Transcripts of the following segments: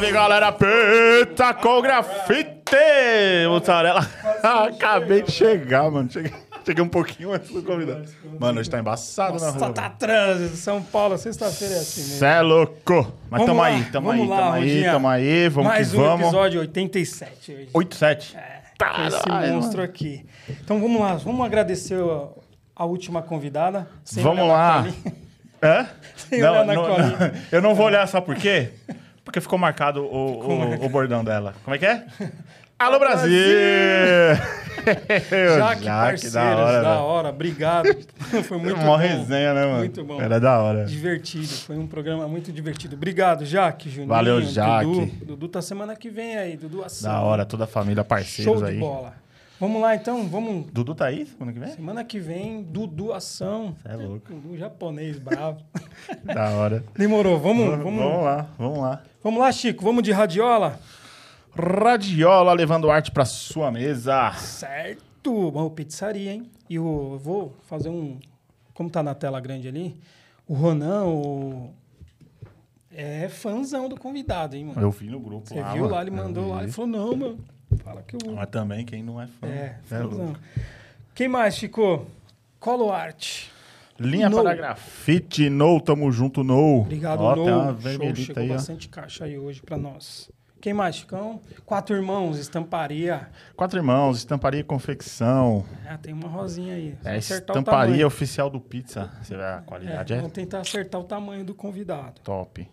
salve, galera! Peta com grafite! Mussarela. Acabei de chegar, mano. Cheguei, cheguei um pouquinho antes do convidado. Mano, hoje tá embaçado na Nossa, rua. tá trânsito. São Paulo, sexta-feira é assim mesmo. Cê é louco! Mas Vamos tamo lá, aí, tamo aí, lá, tamo aí, tamo aí. Vamos Mais que um vamos. episódio 87 hoje. 8-7. É, Tá, esse ai, monstro mano. aqui. Então vamos lá, vamos agradecer a, a última convidada. Vamos na lá. Hã? Sem olhar na colinha. eu não vou olhar, sabe por quê? Porque ficou marcado o, o, o bordão dela. Como é que é? Alô, Brasil! Jaque, Jaque, parceiros, da hora, da velho. hora. Obrigado. Foi muito Mó bom. resenha, né, mano? Muito bom. Era da hora. Divertido, foi um programa muito divertido. Obrigado, Jaque, Juninho. Valeu, Jaque. Dudu. Dudu tá semana que vem aí, Dudu Ação. Da hora, toda a família, parceiros Show de aí. bola. Vamos lá então, vamos. Dudu tá aí semana que vem? Semana que vem, Dudu Ação. Cê é louco. Dudu japonês, bravo. Da hora. Demorou, vamos, Vamos, vamos, lá, vamos lá. Vamos lá, Chico, vamos de radiola? Radiola levando arte pra sua mesa. Certo. Bom, pizzaria, hein? E o, eu vou fazer um. Como tá na tela grande ali, o Ronan, o. É fãzão do convidado, hein, mano? Eu vi no grupo Você lá, viu mano. lá, ele mandou lá, ele falou, não, mano. Fala que eu. Mas também quem não é fã. É, é fãzão. louco. Quem mais, Chico? Colo Arte. Linha No. para grafite, no, tamo junto, no. Obrigado, ó, No. Tem uma Show, chegou aí, ó. bastante caixa aí hoje pra nós. Quem mais, Chicão? Quatro Irmãos, Estamparia. Quatro irmãos, estamparia e confecção. Ah, tem uma rosinha aí. É estamparia oficial do pizza. Você vê a É, qualidade é, vamos tentar acertar o tamanho do convidado. top.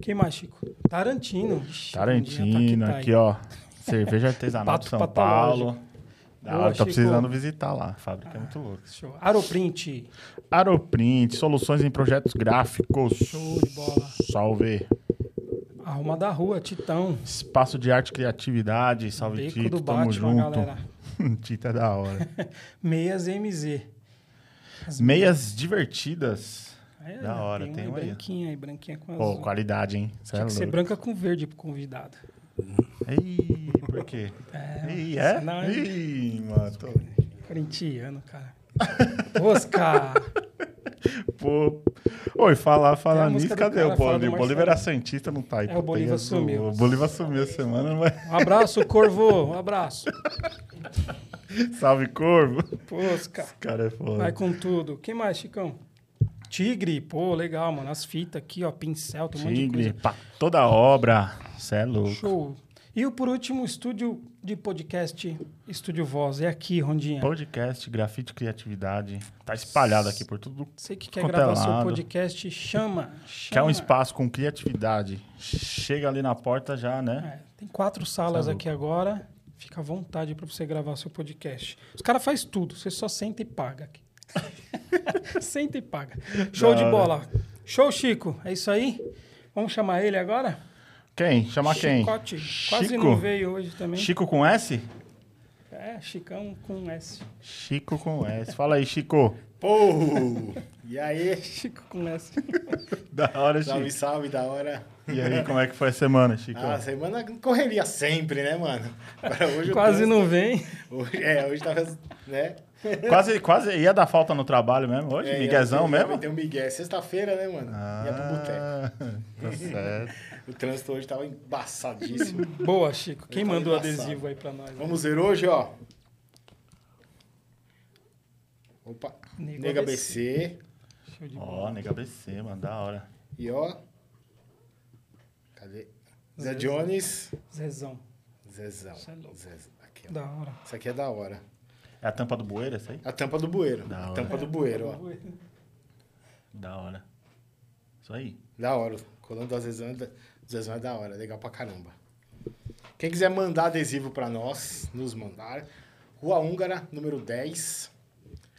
Quem mais, Chico? Tarantino. Ixi, Tarantino, tá aqui, ó. Cerveja artesanal de São. Paulo. Tô Chico. precisando visitar lá. A fábrica é muito louca. Show. Aeroprint. Aeroprint, soluções em projetos gráficos. Show de bola. Salve. Arruma da Rua, Titão. Espaço de arte e criatividade. Salve, Beco Tito. do Tamo Batman, junto. galera. Tito é da hora. Meias MZ. As Meias divertidas. É, Da hora, tem, tem uma aí. branquinha aí, branquinha com Pô, azul. qualidade, hein? Cê é que ser louco. branca com verde pro convidado. Ih, por quê? É, Ih, é? senão é- Ih, tô- Corintiano, cara. Oscar. Pô. Oi, falar, falar nisso, cadê o Bolívar? O. Bolívar era Santista, não tá aí. É, o Bolívar azul. sumiu. O Bolívar sumiu essa semana, não vai. Um abraço, Corvo. Um abraço. Salve, Corvo. Pô, Oscar. Cara, é foda. Vai com tudo. Quem mais, Chicão? Tigre. Pô, legal, mano. As fitas aqui, ó. Pincel, tem um monte de Tigre, coisa. pra toda obra. Cê é louco. Show. E o por último, estúdio de podcast, Estúdio Voz. É aqui, Rondinha. Podcast, grafite, criatividade. Tá espalhado aqui por tudo. Você que quer quanto é gravar seu podcast, chama. chama. Quer um espaço com criatividade. Chega ali na porta já, né? É, tem quatro salas Tá aqui agora. Fica à vontade para você gravar seu podcast. Os caras fazem tudo, você só senta e paga aqui. senta e paga. Show de bola. Show, Chico. É isso aí? Vamos chamar ele agora? Quem? Chamar quem? Chicote. Quase Chico? não veio hoje também. Chico com S? É, Chicão com S. Chico com S. Fala aí, Chico. Pô! E aí? Chico com S. Da hora, Salve, Chico. salve, da hora. E aí, como é que foi a semana, Chico? Ah, semana correria sempre, né, mano? Agora, hoje Quase não vem. Hoje, é, hoje tava, né? Quase, quase ia dar falta no trabalho mesmo hoje? É, Miguezão mesmo? Tem um Miguel. Sexta-feira, né, mano? Ia pro boteco. Ah, tá certo. O trânsito hoje tava embaçadíssimo. Boa, Chico. Quem mandou embaçado. adesivo aí pra nós? Vamos ver hoje, ó. Opa. Nega ABC. BC. Show de Ó, bola. nega BC, mano, da hora. E ó. Cadê? Zé Jones. Zezão. Zezão. Cê é louco. Zezão. Aqui, ó. Da hora. Isso aqui é da hora. É a tampa do bueiro essa aí? A tampa do bueiro. Da A hora. tampa do bueiro, ó. Da hora. Isso aí. Da hora. O colando do Zezão, é Zezão é da hora. Legal pra caramba. Quem quiser mandar adesivo pra nós, nos mandar. Rua Húngara, número 10.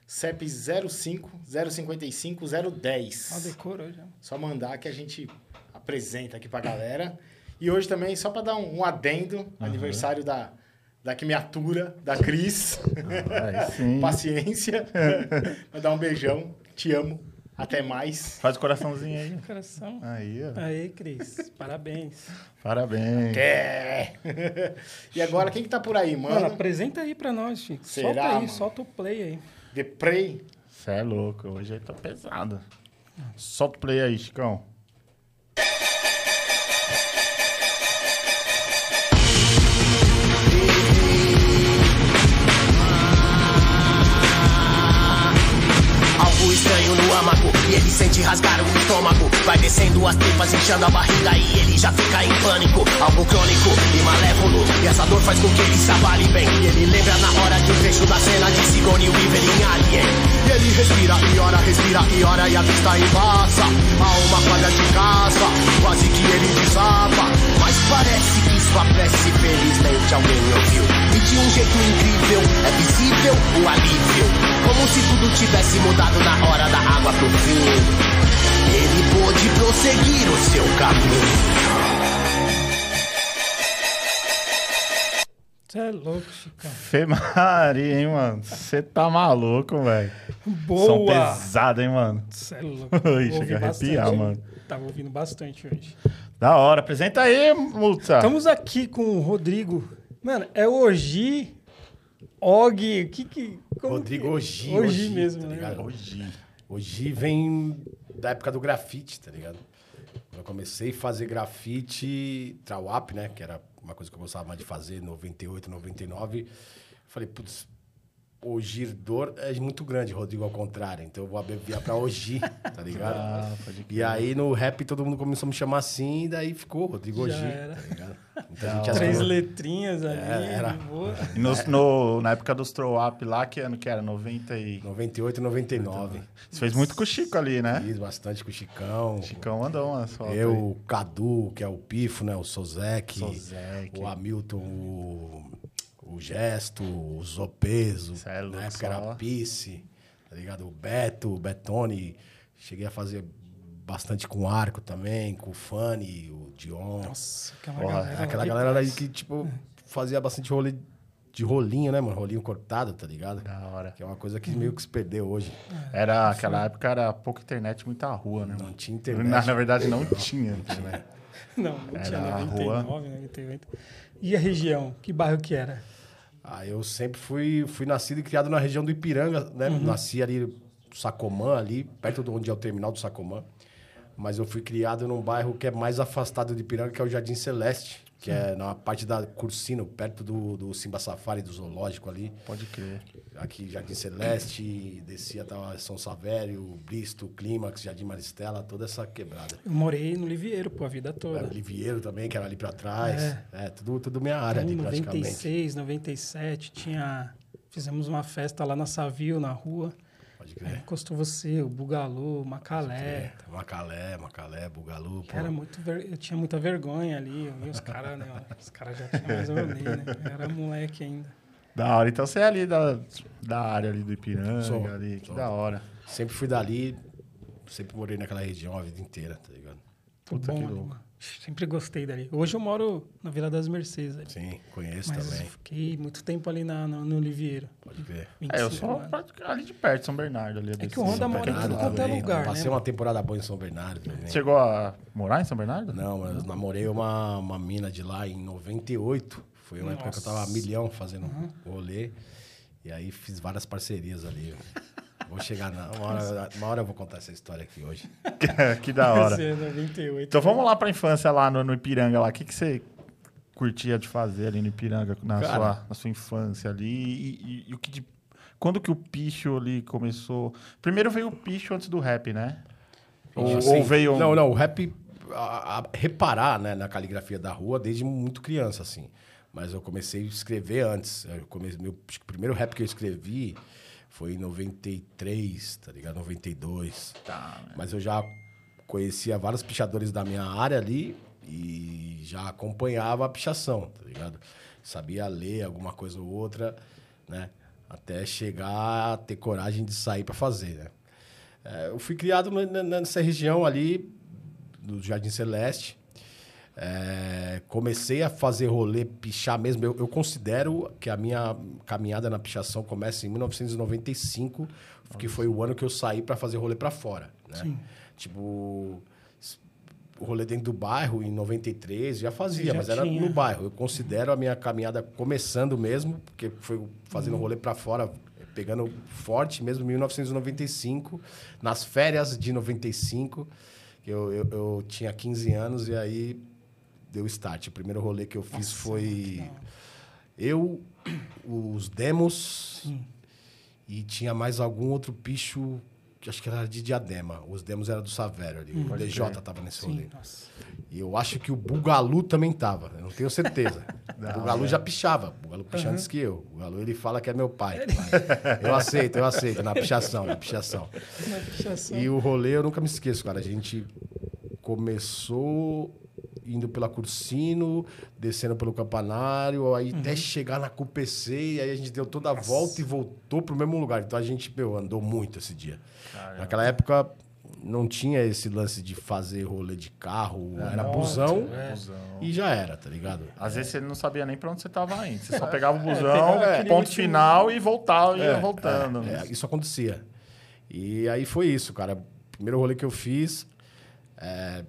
CEP 05 055 Ah, 010. decorou já. Só mandar que a gente apresenta aqui pra galera. E hoje também, só pra dar um, um adendo, aniversário da, da que me atura, da Cris. Sim. Paciência. Vai dar um beijão. Te amo. Até mais. Faz o coraçãozinho aí. Coração. Aí, ó. Aí, Cris. Parabéns. Parabéns. É. E agora, quem que tá por aí, Mano, mano? apresenta aí pra nós, Chico. Será, solta aí, mano? solta o play aí. The Prey. Você é louco, hoje aí tá pesado. Solta o play aí, Chicão. Te rasgar o estômago. Vai descendo as tripas, inchando a barriga e ele já fica em pânico. Algo crônico e malévolo. E essa dor faz com que ele se abale bem. E ele lembra na hora de um trecho da cena de Sigourney Weaver em Alien. E ele respira e ora, respira e ora e a vista embaça. A uma quadra de casa, quase que ele desaba. Mas parece que sua prece felizmente alguém ouviu. E de um jeito incrível é visível o alívio. Como se tudo tivesse mudado na hora da água pro fim. Ele pôde prosseguir o seu caminho. Você é louco, Chicão. Fê Maria, hein, mano? Você tá maluco, velho. Boa! pesado, hein, mano? Você é louco. Ui, Ouvi chega a arrepiar, bastante, mano. Tava ouvindo bastante hoje. Da hora. Apresenta aí, multa. Estamos aqui com o Rodrigo. Mano, é Ogi, Og, o que que... como Rodrigo que- Ogi, Ogi Ogi, mesmo, tá né? ligado? Hoje. Vem da época do grafite, tá ligado? Eu comecei a fazer grafite, trawap, né? Que era uma coisa que eu gostava mais de fazer, 98, 99. Falei, putz, o girdor é muito grande, Rodrigo, ao contrário. Então eu vou abreviar pra Ogi, tá ligado? Ah, pode crer. e aí no rap todo mundo começou a me chamar assim, e daí ficou Rodrigo Já Ogi, era. tá ligado? Muita Da gente. Três achou- letrinhas ali. É, era. E nos- no- na época dos throw up lá, que ano que era? 90 e... 98 e 99. Você fez muito com o Chico ali, né? Fiz bastante com o Chicão. Chicão mandou uma foto Eu, aí. o Cadu, que é o Pifo, né? O Sozek. Sozek. O Hamilton, o, o Gesto, o Zopeso. É louco, na época era Pice, tá ligado? O Beto, o Betone. Cheguei a fazer bastante com o Arco também, com o Fanny, o Dion. Nossa, aquela Porra, galera. Aquela galera aí que, tipo, fazia bastante rolê de rolinho, né, mano? Rolinho cortado, tá ligado? Da hora. Que é uma coisa que meio que se perdeu hoje. Era, aquela época era pouca internet, muita rua, né? Não mano? tinha internet. Na, na verdade, não tinha internet. Não, não tinha Era a 99, 98. E a região? Que bairro que era? Ah, eu sempre fui, fui nascido e criado na região do Ipiranga, né? Nasci ali no Sacomã, ali, perto de onde é o terminal do Sacomã. Mas eu fui criado num bairro que é mais afastado de Ipiranga, que é o Jardim Celeste, que é na parte da Cursino, perto do, do Simba Safari, do zoológico ali. Pode crer. Aqui, Jardim Celeste, descia até São Savério, Bristo, Clímax, Jardim Maristela, toda essa quebrada. Eu morei no Livieiro, pô, a vida toda. o Livieiro também, que era ali pra trás. É, tudo, tudo minha área ali, Em praticamente. 96, 97, tinha... Fizemos uma festa lá na Savio, na rua. Pode crer. encostou você, o Bugalô, o Macalé. Macalé, Macalé, Bugalu. pô. Era muito ver- Eu tinha muita vergonha ali. Eu vi os caras, né? Os caras já tinham mais rolê, né? Eu era moleque ainda. Da hora. Então você é ali da, da área ali do Ipiranga, Sou, ali. Que sou. da hora. Sempre fui dali, sempre morei naquela região a vida inteira, tá ligado? Puta Bom, que louco. Sempre gostei dali. Hoje eu moro na Vila das Mercedes. ali. Sim, conheço Mas também. fiquei muito tempo ali na, no, no Olivieiro. Pode ver. É, eu 25 sou ali de perto, São Bernardo. Ali, É que o Honda mora em tudo quanto é lugar, Passei né? uma temporada boa em São Bernardo também. Chegou a morar em São Bernardo? Não, eu namorei uma, uma mina de lá em 98. Foi uma época que eu tava a Nossa. milhão fazendo rolê. E aí fiz várias parcerias ali. Vou chegar na. Uma hora, uma hora eu vou contar essa história aqui hoje. que da hora. Você é 98. Então vamos lá pra infância lá no, no Ipiranga lá. O que, que você curtia de fazer ali no Ipiranga na, Cara. sua, na sua infância ali? E, e- e o que de- quando que o picho ali começou? Primeiro veio o picho antes do rap, né? Ou, Assim, ou veio. Não, não, o rap. a- a- reparar né, na caligrafia da rua desde muito criança, assim. Mas eu comecei a escrever antes. Eu comecei, meu primeiro rap que eu escrevi foi em 93, tá ligado? 92. Tá, né? Mas eu já conhecia vários pichadores da minha área ali e já acompanhava a pichação, tá ligado? Sabia ler alguma coisa ou outra, né? Até chegar a ter coragem de sair para fazer, né? É, eu fui criado nessa região ali do Jardim Celeste. É, comecei a fazer rolê, pichar mesmo. Eu, eu considero que a minha caminhada na pichação começa em 1995, que foi o ano que eu saí para fazer rolê para fora. Né? Tipo, s- o rolê dentro do bairro em 93 já fazia, já mas era tinha. no bairro. Eu considero a minha caminhada começando mesmo, porque foi fazendo rolê para fora, pegando forte mesmo em 1995, nas férias de 95. que Eu, eu, eu tinha 15 anos e aí deu start. O primeiro rolê que eu fiz foi eu, os demos e tinha mais algum outro bicho que acho que era de Diadema. Os demos eram do Savério ali. o DJ tava nesse rolê. Sim, nossa. E eu acho que o Bugalu também tava. Eu não tenho certeza. o Bugalu já pichava. O Bugalu picha antes que eu. O Bugalu, ele fala que é meu pai. Eu aceito, eu aceito. Na pichação, na pichação. Uma pichação. E o rolê eu nunca me esqueço, cara. A gente começou indo pela Cursino, descendo pelo Campanário, aí até chegar na CUPC, e aí a gente deu toda a volta e voltou pro mesmo lugar. Então a gente, meu, andou muito esse dia. Naquela época não tinha esse lance de fazer rolê de carro, era busão e já era, tá ligado? Às vezes você não sabia nem pra onde você tava indo. Você só pegava o busão, ponto final e voltava, ia voltando. É, isso acontecia. E aí foi isso, cara. Primeiro rolê que eu fiz, é,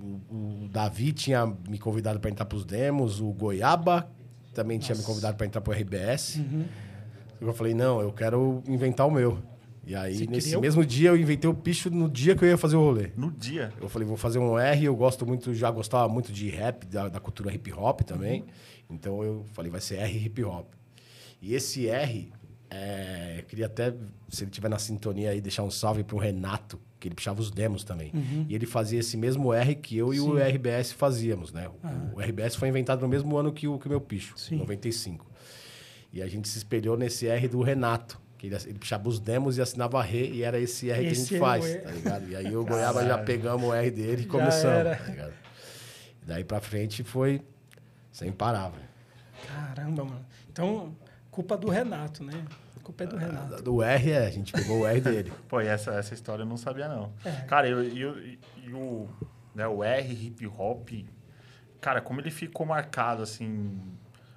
o, o Davi tinha me convidado para entrar pros demos, o Goiaba também tinha me convidado para entrar pro RBS. Uhum. Eu falei, não, eu quero inventar o meu. E aí, Você nesse o- mesmo dia, eu inventei o picho no dia que eu ia fazer o rolê. No dia. Eu falei, vou fazer um R, eu gosto muito, já gostava muito de rap, da, da cultura hip hop também. Então eu falei, vai ser R hip hop. E esse R, é, eu queria até, se ele tiver na sintonia aí, deixar um salve pro Renato, que ele puxava os demos também. E ele fazia esse mesmo R que eu e o RBS fazíamos, né? O RBS foi inventado no mesmo ano que o, que o meu picho, Sim. 95. E a gente se espelhou nesse R do Renato. Que ele, ele puxava os demos e assinava Rê, e era esse R que a Esse gente é faz, tá ligado? E aí o Goiaba já pegamos o R dele e Já começamos, tá ligado? Daí pra frente foi sem parar, velho. Caramba, mano. Então, culpa do Renato, né? A culpa é do Renato. Do R, é, a gente pegou o R dele. Pô, e essa, essa história eu não sabia, não. É. Cara, eu, e eu- o, né, o R hip hop, cara, como ele ficou marcado, assim,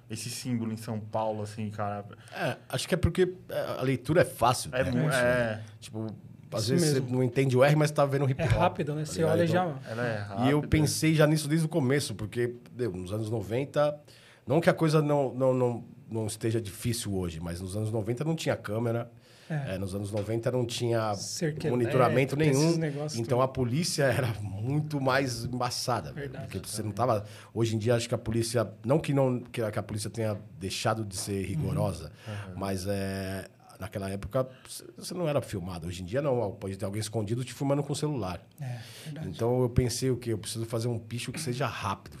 esse símbolo em São Paulo, assim, cara. É, acho que é porque é, a leitura é fácil. É, né? é, Tipo, às Isso vezes mesmo. você não entende o R, mas tá vendo o hip É hop. rápido, né? tá Você olha Então, já. ela é rápida. E eu pensei já nisso desde o começo, porque deu, nos anos 90, não que a coisa não, não, não, não esteja difícil hoje, mas nos anos 90 não tinha câmera. É. é, nos anos 90 não tinha Cerca monitoramento nenhum. Então tudo. a polícia era muito mais embaçada. Verdade. Porque você não tava. Hoje em dia, acho que a polícia. Não que, não, que, a, polícia tenha deixado de ser rigorosa, mas é, naquela época você não era filmado. Hoje em dia, não. Pode ter alguém escondido te filmando com o celular. É. Então eu pensei o quê? Eu preciso fazer um picho que seja rápido,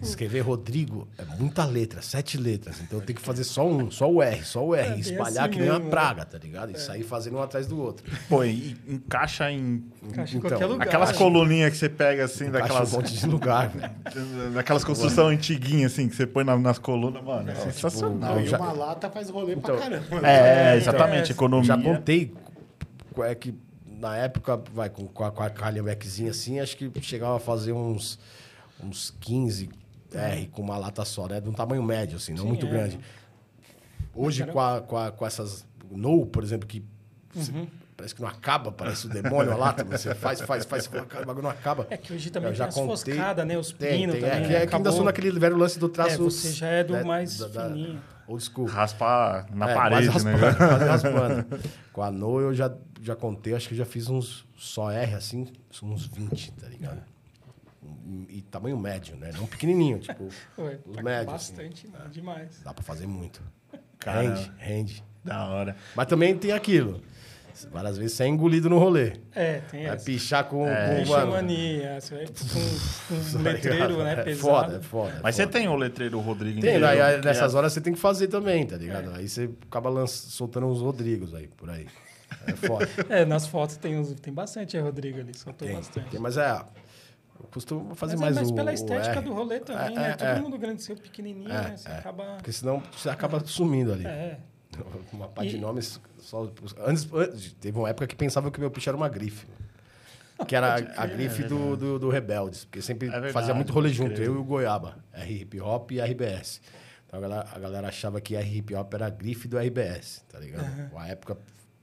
Escrever Rodrigo é muita letra, sete letras. Então eu tenho que fazer só um, só o R, só o R. É espalhar assim que nem uma mesmo, né? praga, tá ligado? E sair fazendo um atrás do outro. Pô, e encaixa em. Encaixa em então, qualquer lugar. Aquelas coluninhas que você pega, assim, Encaixa daquelas. um monte de lugar, velho. Daquelas construções antiguinhas, assim, que você põe na- nas colunas, mano. É sensacional. Não, eu e já- uma lata faz rolê Então, pra caramba. É, exatamente, é, economia. Já contei é que na época, vai, com, com a, com a assim, acho que chegava a fazer uns, uns 15 R com uma lata só, né? De um tamanho médio, assim, não Sim, muito é. grande. Hoje, com, a, com, a- com essas No, por exemplo, que Uhum. parece que não acaba, parece o demônio a lata, mas você faz, faz, faz, o bagulho não acaba. É que hoje também Eu tem já as contei- foscadas, né? Os Tem, pinos tem. também. É, que, é que ainda sou naquele velho lance do traço. É, você já é do né, mais da- da- fininho. Old school. Raspar na É, parede, quase né? raspando, quase raspando. Com a No eu já, já contei, acho que já fiz uns só R assim, uns 20, tá ligado? E, tamanho médio, né? Não pequenininho, tipo, Ué, os tá médios. assim. bastante, né? demais. Dá pra fazer muito. Caramba. Rende, rende. Da hora. Mas também tem aquilo. Várias vezes você é engolido no rolê. É, tem Vai essa. pichar com, com Deixa mano, mania, você vai com, com um tá letreiro, né, É pesado. foda, é foda. é Mas você foda. tem o letreiro Rodrigo Tem, inteiro, aí, que nessas é- horas você tem que fazer também, tá ligado? Aí você acaba lanç- soltando uns Rodrigos aí, por aí. É foda. É, nas fotos tem, uns, tem bastante, é Rodrigo ali, soltou Tem, bastante. tem, mas é. Costumo fazer Mas mais é mais o. pela o estética R. do rolê também, É, né? é, Todo é. mundo grande seu pequenininho, É, né? Você é. acaba... Porque senão você acaba sumindo ali. É, Uma pá de E- nomes. Só, antes, antes- teve uma época que pensava que o meu picho era uma grife. Que era a, a grife do, do, do Rebeldes. Porque sempre verdade, fazia muito rolê junto, crer. eu e o Goiaba. R hip hop e RBS. Então a galera, a galera achava que R hip hop era a grife do RBS, tá ligado? Na época,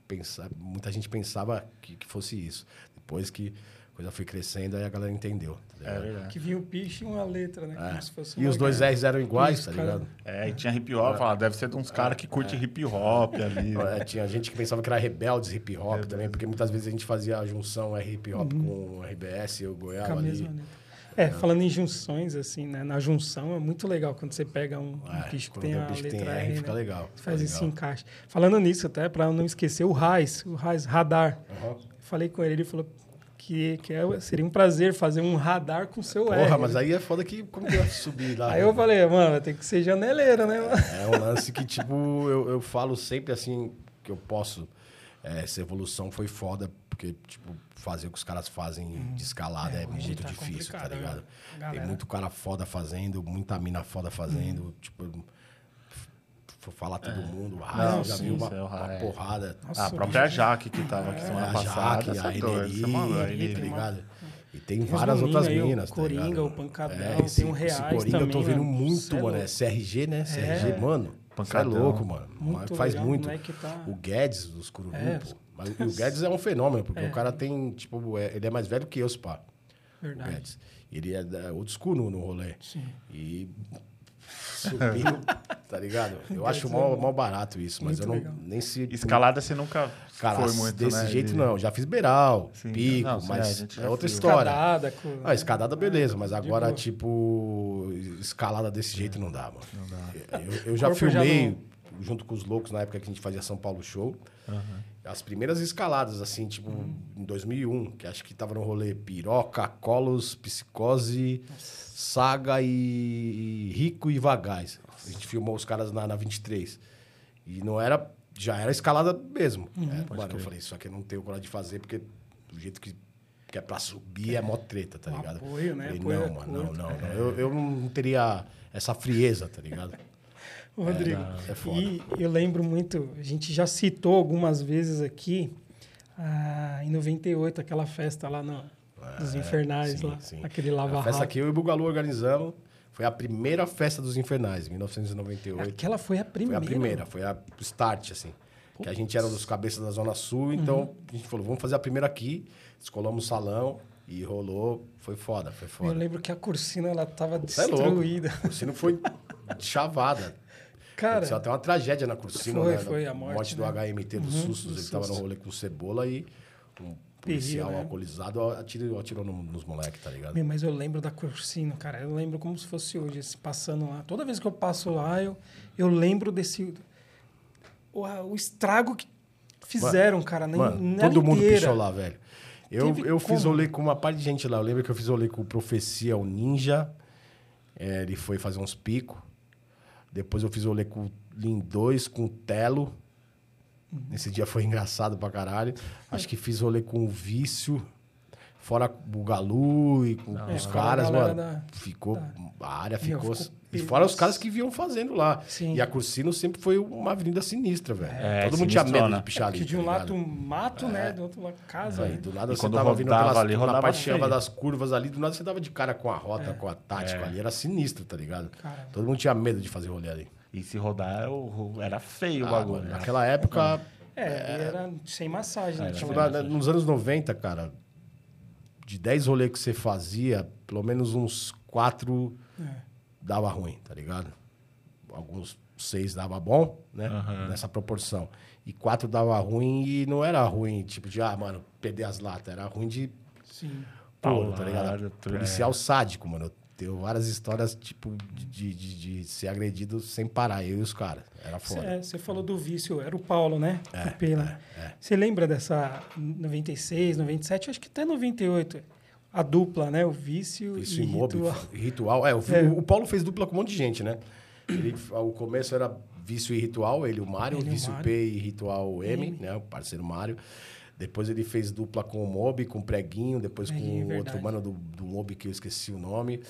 pensa, muita gente pensava que, que fosse isso. Depois que a coisa foi crescendo, aí a galera entendeu. Tá É verdade. que vinha o piche e uma letra, né? Como se fosse É. E os dois. R's eram iguais, tá cara. ligado? É, e tinha hip hop, fala, deve ser de uns caras que curte hip hop ali. né? É, tinha gente que pensava que era rebeldes hip hop também, porque muitas vezes a gente fazia a junção R hip hop com o RBS e o Com a Goiaba ali. mesma letra. É, falando em junções, assim, né? Na junção é muito legal quando você pega um, um É, bicho que tem a bicho letra tem R, R, né? fica legal, Você faz fica esse legal. encaixe. Falando nisso, até para não esquecer, o RAIS, o RAIS, radar. Falei com ele, ele falou que, que é- seria um prazer fazer um radar com seu R. Porra, mas aí é foda que como que eu ia subir lá? Aí eu falei, mano, tem que ser janeleiro, né? mano? É um lance que, tipo, eu, eu falo sempre assim, que eu posso. é, essa evolução foi foda, porque, tipo, fazer o que os caras fazem de escalada é, hoje muito tá difícil, tá ligado? né? Galera. Tem muito cara foda fazendo, muita mina foda fazendo, tipo. Vou falar todo mundo, o Raio, Não, já sim, viu uma, é o uma Raio. porrada. Nossa, a própria Jaque que tava aqui É, semana a passada. Jaque, a é é tá ligado? E tem Tem várias outras aí, o minas, tá Coringa, ligado? o Pancadão, É, tem esse- um esse Reais Coringa eu tô também, vendo muito, é mano. É. CRG, né? CRG, É. mano. Você é Pancadão. louco, mano. Muito Faz legal, muito. o tá- O Guedes dos Cururu, É. pô. Mas o Guedes é um fenômeno, porque É. o cara tem, tipo, é- ele é mais velho que eu, pá. O Verdade. Guedes. Ele é old school no, no rolê. Sim. E subindo, tá ligado? Eu acho é mó barato isso, mas muito eu não legal. nem se. Escalada você nunca Cara, foi muito, desse né? jeito de- não. Já fiz beiral, Sim, pico, não, mas é já outra fez. história. Escadada. Com... Ah, escadada, beleza, mas agora, tipo, escalada desse jeito não dá, mano. Eu, eu já corpo já filmei junto com os loucos na época que a gente fazia São Paulo Show. As primeiras escaladas, assim, tipo, em 2001, que acho que tava no rolê Piroca, Colos, Psicose, Saga e Rico e Vagais. A gente filmou os caras na, na 23. E não era. Já era escalada mesmo. É, mano, eu falei, isso aqui eu não tenho coragem de fazer, porque do jeito que, que é pra subir é mó treta, tá ligado? apoio, né? Falei, Apoio é não, mano, não, não, não. Eu, eu não teria essa frieza, tá ligado? Rodrigo, é foda. e eu lembro muito, a gente já citou algumas vezes aqui, ah, em 98, aquela festa lá no, Infernais, É, sim, lá, sim. aquele lava A festa que eu e o Bugalu organizamos foi a primeira festa dos Infernais, em 1998. Aquela foi a Foi primeira. a primeira, foi a start, assim. Que a gente era dos cabeças da Zona Sul, então Uhum. a gente falou, vamos fazer a primeira aqui. Descolamos o salão e rolou. Foi foda, foi Eu foda. lembro que a Cursina, ela tava Você é louco. destruída. O Cursino foi chavada. Cara, Aconteceu até uma tragédia na Cursino, Foi, né? foi, a morte, do né? HMT dos Uhum, sustos. Ele tava no rolê com cebola e um policial Terrível, né? alcoolizado atirou, atirou no- nos moleques, tá ligado? Meu, mas eu lembro da Cursino, cara. Eu lembro como se fosse hoje, esse passando lá. Toda vez que eu passo lá, eu, eu lembro desse. O, o estrago que fizeram, cara. Na, Mano, todo mundo inteira. pichou lá, velho. Eu, Teve eu fiz rolê com uma parte de gente lá. Eu lembro que eu fiz rolê com o Profecia, o Ninja. É, ele foi fazer uns picos. Depois eu fiz rolê com o Lin 2, com o Telo. Nesse dia foi engraçado pra caralho. Acho que fiz rolê com o Vício. Fora o Galu e com É, os caras, mano. da- ficou. da- A área Meu, ficou. E fora os caras que vinham fazendo lá. Sim. E a Cursino sempre foi uma avenida sinistra, velho. É, Todo mundo tinha medo de pichar ali. De tá um ligado? lado mato, né? Do outro lado casa. Aí, né? do nada E você quando tava vindo pelas, ali, na parte das curvas ali, do nada você dava de cara com a rota, com a tática É. ali. Era sinistro, tá ligado? Caramba. Todo mundo tinha medo de fazer rolê ali. E se rodar, era feio o Ah, bagulho. mano, né? naquela época, É, era sem massagem. né? tipo, na- nos anos 90, cara, de 10 rolês que você fazia, pelo menos uns 4 É. dava ruim, tá ligado? Alguns 6 dava bom, né? Aham. Nessa proporção. E 4 dava ruim e não era ruim, tipo, de, ah, mano, perder as latas. Era ruim de Sim. puro, tá ligado? Tu- Policial sádico, mano. Eu tenho várias histórias, tipo, de, de, de ser agredido sem parar, eu e os caras. Era foda. É, Você falou do vício, era o Paulo, né? É, o Pela. Você lembra dessa 96, 97, acho que até 98. A dupla, né? O vício, Isso e mob, ritual. ritual. É, o, É. o Paulo fez dupla com um monte de gente, né? Ele, o começo era Vício e Ritual, ele, o Mário, Ele o Vício Mário. P e Ritual M, M. né? O parceiro Mário. Depois ele fez dupla com o Mob, com o Preguinho, depois Preguinho, com o outro mano do, do Mob que eu esqueci o nome.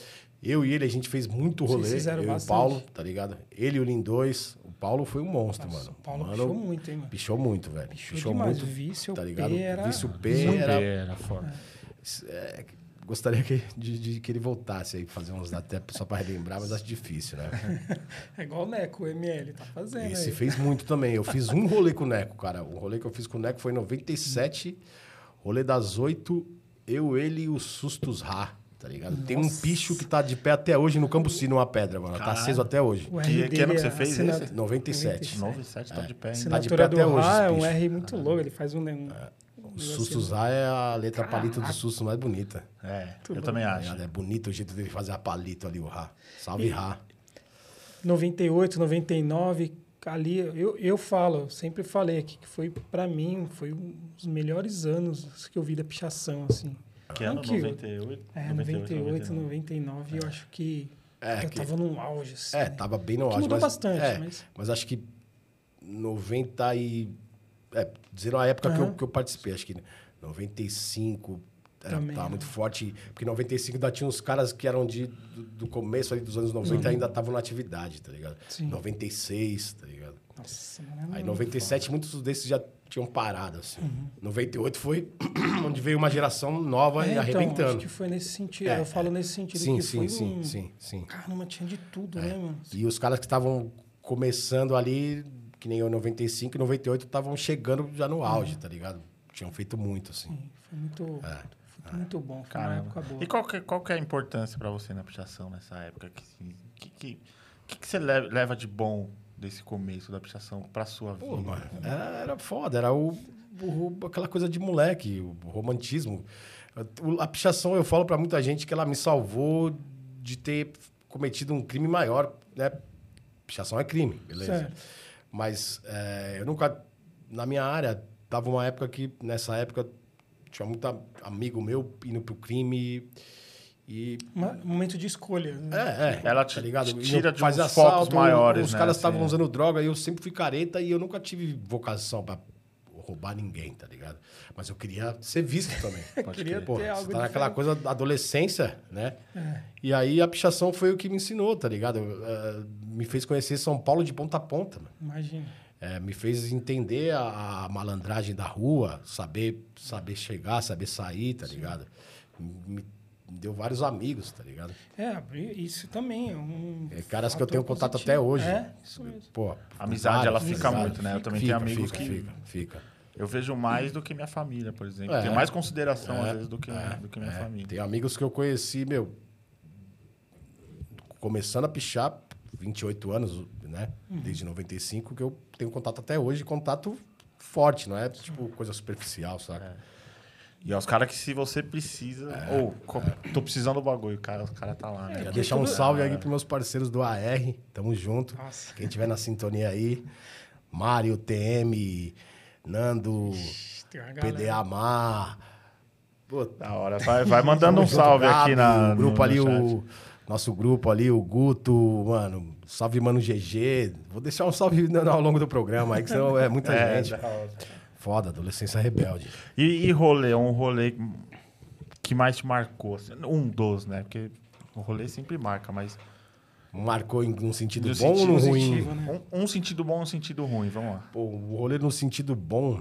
Eu e ele, a gente fez muito Vocês rolê. fizeram eu e o. Paulo, tá ligado? Ele e o Lin 2. O Paulo foi um monstro, Nossa, mano. o Paulo mano, pichou muito, hein, mano? Pichou muito, velho. Pichou demais. O Vício, tá o ligado? P era- Vício P Muito era era foda. é, gostaria que, de, de que ele voltasse aí, fazer uns até só para relembrar, mas acho difícil, né? É igual o Neco, o ML, tá fazendo Esse aí. fez muito também. Eu fiz um rolê com o Neco, cara. O rolê que eu fiz com o Neco foi em 97, rolê das oito, eu, ele e os Sustos Rá, tá ligado? Tem um Nossa. picho que tá de pé até hoje no Cambuci, numa pedra, mano. Tá Caralho. aceso até hoje. O Que- que ano que é você fez assinado- esse? 97. 97 tá de pé ainda. Tá de pé até hoje, esse é um bicho. R muito louco, ele faz um, um, O Sustos A é a letra palito do Susto mais bonita. É, eu bom. também acho. É bonito o jeito dele fazer a palito ali, o Rá. Salve, Rá. 98, 99, ali eu, eu falo, sempre falei aqui que foi pra mim, foi um dos melhores anos que eu vi da pichação assim. Que ano? Que- 98? É, 98, 99, eu acho que É, eu que- tava num auge assim. É, tava bem no Que auge. mudou mas, bastante, é, mas- mas acho que 90 e... É, dizendo a época que, eu, que eu participei, acho que 95 era, Também, tava né? muito forte. Porque 95 ainda tinha uns caras que eram de, do, do começo ali dos anos 90 ainda estavam na atividade, tá ligado? Uhum. Sim. 96, tá ligado? Nossa, mano, Aí 97 muitos desses já tinham parado, assim. Uhum. 98 foi onde veio uma geração nova É, e então, arrebentando. acho que foi nesse sentido. É, eu falo nesse sentido Sim, que sim, foi sim, um... sim, sim. Caramba, tinha de tudo, né, mano? E os caras que estavam começando ali, que nem eu em 95 e 98, estavam chegando já no auge, tá ligado? Tinham feito muito, assim. Sim, foi muito, É, foi muito bom. Foi uma Caramba. época boa. E qual que, qual que é a importância pra você na pichação nessa época? O que, que, que, que, que você leva, de bom desse começo da pichação pra sua vida? Pô, mano, era, era foda, era o, o- aquela coisa de moleque, o romantismo. A pichação, eu falo pra muita gente que ela me salvou de ter cometido um crime maior, né? Pichação é crime, beleza? Certo. Mas é, eu nunca, na minha área, tava uma época que, nessa época, tinha muito amigo meu indo pro crime e momento de escolha. né? é, é. Ela te- tá ligado? te tira de fazer uns focos maiores, Os né, caras assim, estavam é. usando droga e eu sempre fui careta e eu nunca tive vocação pra roubar ninguém, tá ligado? Mas eu queria ser visto também. Queria Pô, ter você algo tá naquela coisa da adolescência, né? É. E aí a pichação foi o que me ensinou, tá ligado? Eh, me fez conhecer São Paulo de ponta a ponta, mano. Imagina. É, me fez entender a, a malandragem da rua, saber, saber chegar, saber sair, tá ligado? Me, me deu vários amigos, tá ligado? É, abrir isso também é um. É, caras que eu tenho contato positivo. até hoje. É, isso mesmo. Pô, A amizade, ela fica amizade. muito, né? Eu também Fica, tenho amigos fica, que Fica, fica. Eu vejo mais do que minha família, por exemplo. É. Tenho mais consideração, É, às vezes, do que, do que minha É, família. Tem amigos que eu conheci, meu, começando a pichar, 28 anos, né? Uhum. Desde 95, que eu tenho contato até hoje, contato forte, não é tipo coisa superficial, saca? E é os caras que se você precisa... Ou, co- tô precisando do bagulho, cara, os caras tá lá, né? Queria deixar um salve aí pros meus parceiros do AR, tamo junto. Nossa. Quem tiver na sintonia aí, Mário, TM, Nando. PDA Mar. Pô, Da hora. Vai, vai mandando um salve Gabi, aqui na, o grupo no, ali, o nosso grupo ali, o Guto, mano, salve mano GG. Vou deixar um salve ao longo do programa aí, que senão é muita É, gente. Foda, adolescência rebelde. E, e rolê, um rolê que mais te marcou? assim? Um dos, né? Porque o rolê sempre marca, mas Marcou em um sentido No bom ou sentido no ruim? né? um, um sentido bom e um sentido ruim, vamos lá. Pô, o rolê no sentido bom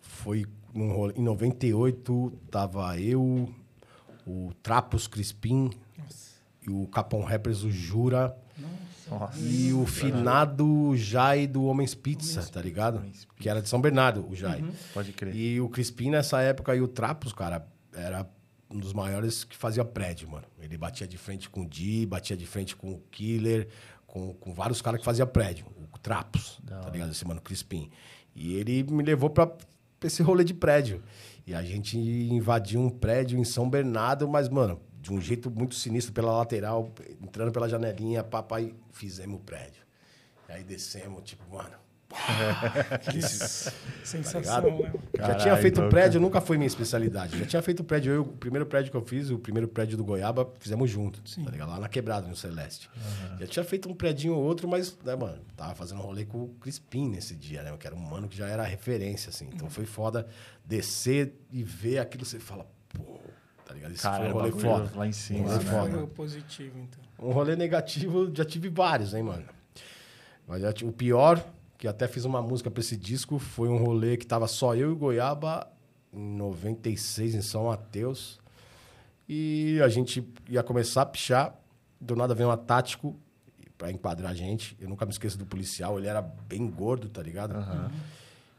foi num rolê, em 98, tava eu, o Trapos Crispim e o Capão Rappers, o Jura. Nossa. E o finado Jai do Homens Pizza, tá ligado? Homens Que era de São Bernardo, o Jai. Pode crer. E o Crispim, nessa época, e o Trapos, cara, era um dos maiores que fazia prédio, mano. Ele batia de frente com o Di, batia de frente com o Killer, com, com vários caras que fazia prédio. O Trapos, tá ligado? Esse mano Crispim. E ele me levou pra, pra esse rolê de prédio. E a gente invadiu um prédio em São Bernardo, mas, mano, de um jeito muito sinistro, pela lateral, entrando pela janelinha, papai, fizemos o prédio. E aí descemos, tipo, mano... Sensação, ligado? né? já tinha feito louco. prédio, nunca foi minha especialidade. Já tinha feito prédio. Eu, o primeiro prédio que eu fiz, o primeiro prédio do Goiaba, fizemos junto. Tá ligado? Lá na quebrada, no Celeste. Já tinha feito um prédio ou outro, mas, né, mano, tava fazendo um rolê com o Crispim nesse dia, né? Que era um mano que já era referência, assim. Então foi foda descer e ver aquilo, você fala, pô, tá ligado? Isso Cara, foi um rolê bagulho foda. lá em cima, Um rolê né? foda. Foi o positivo, então. Um rolê negativo, já tive vários, hein, mano. Mas já tive- o pior, que até fiz uma música pra esse disco, foi um rolê que tava só eu e o Goiaba, em 96, em São Mateus. E a gente ia começar a pichar. Do nada veio um tático pra enquadrar a gente. Eu nunca me esqueço do policial, ele era bem gordo, tá ligado?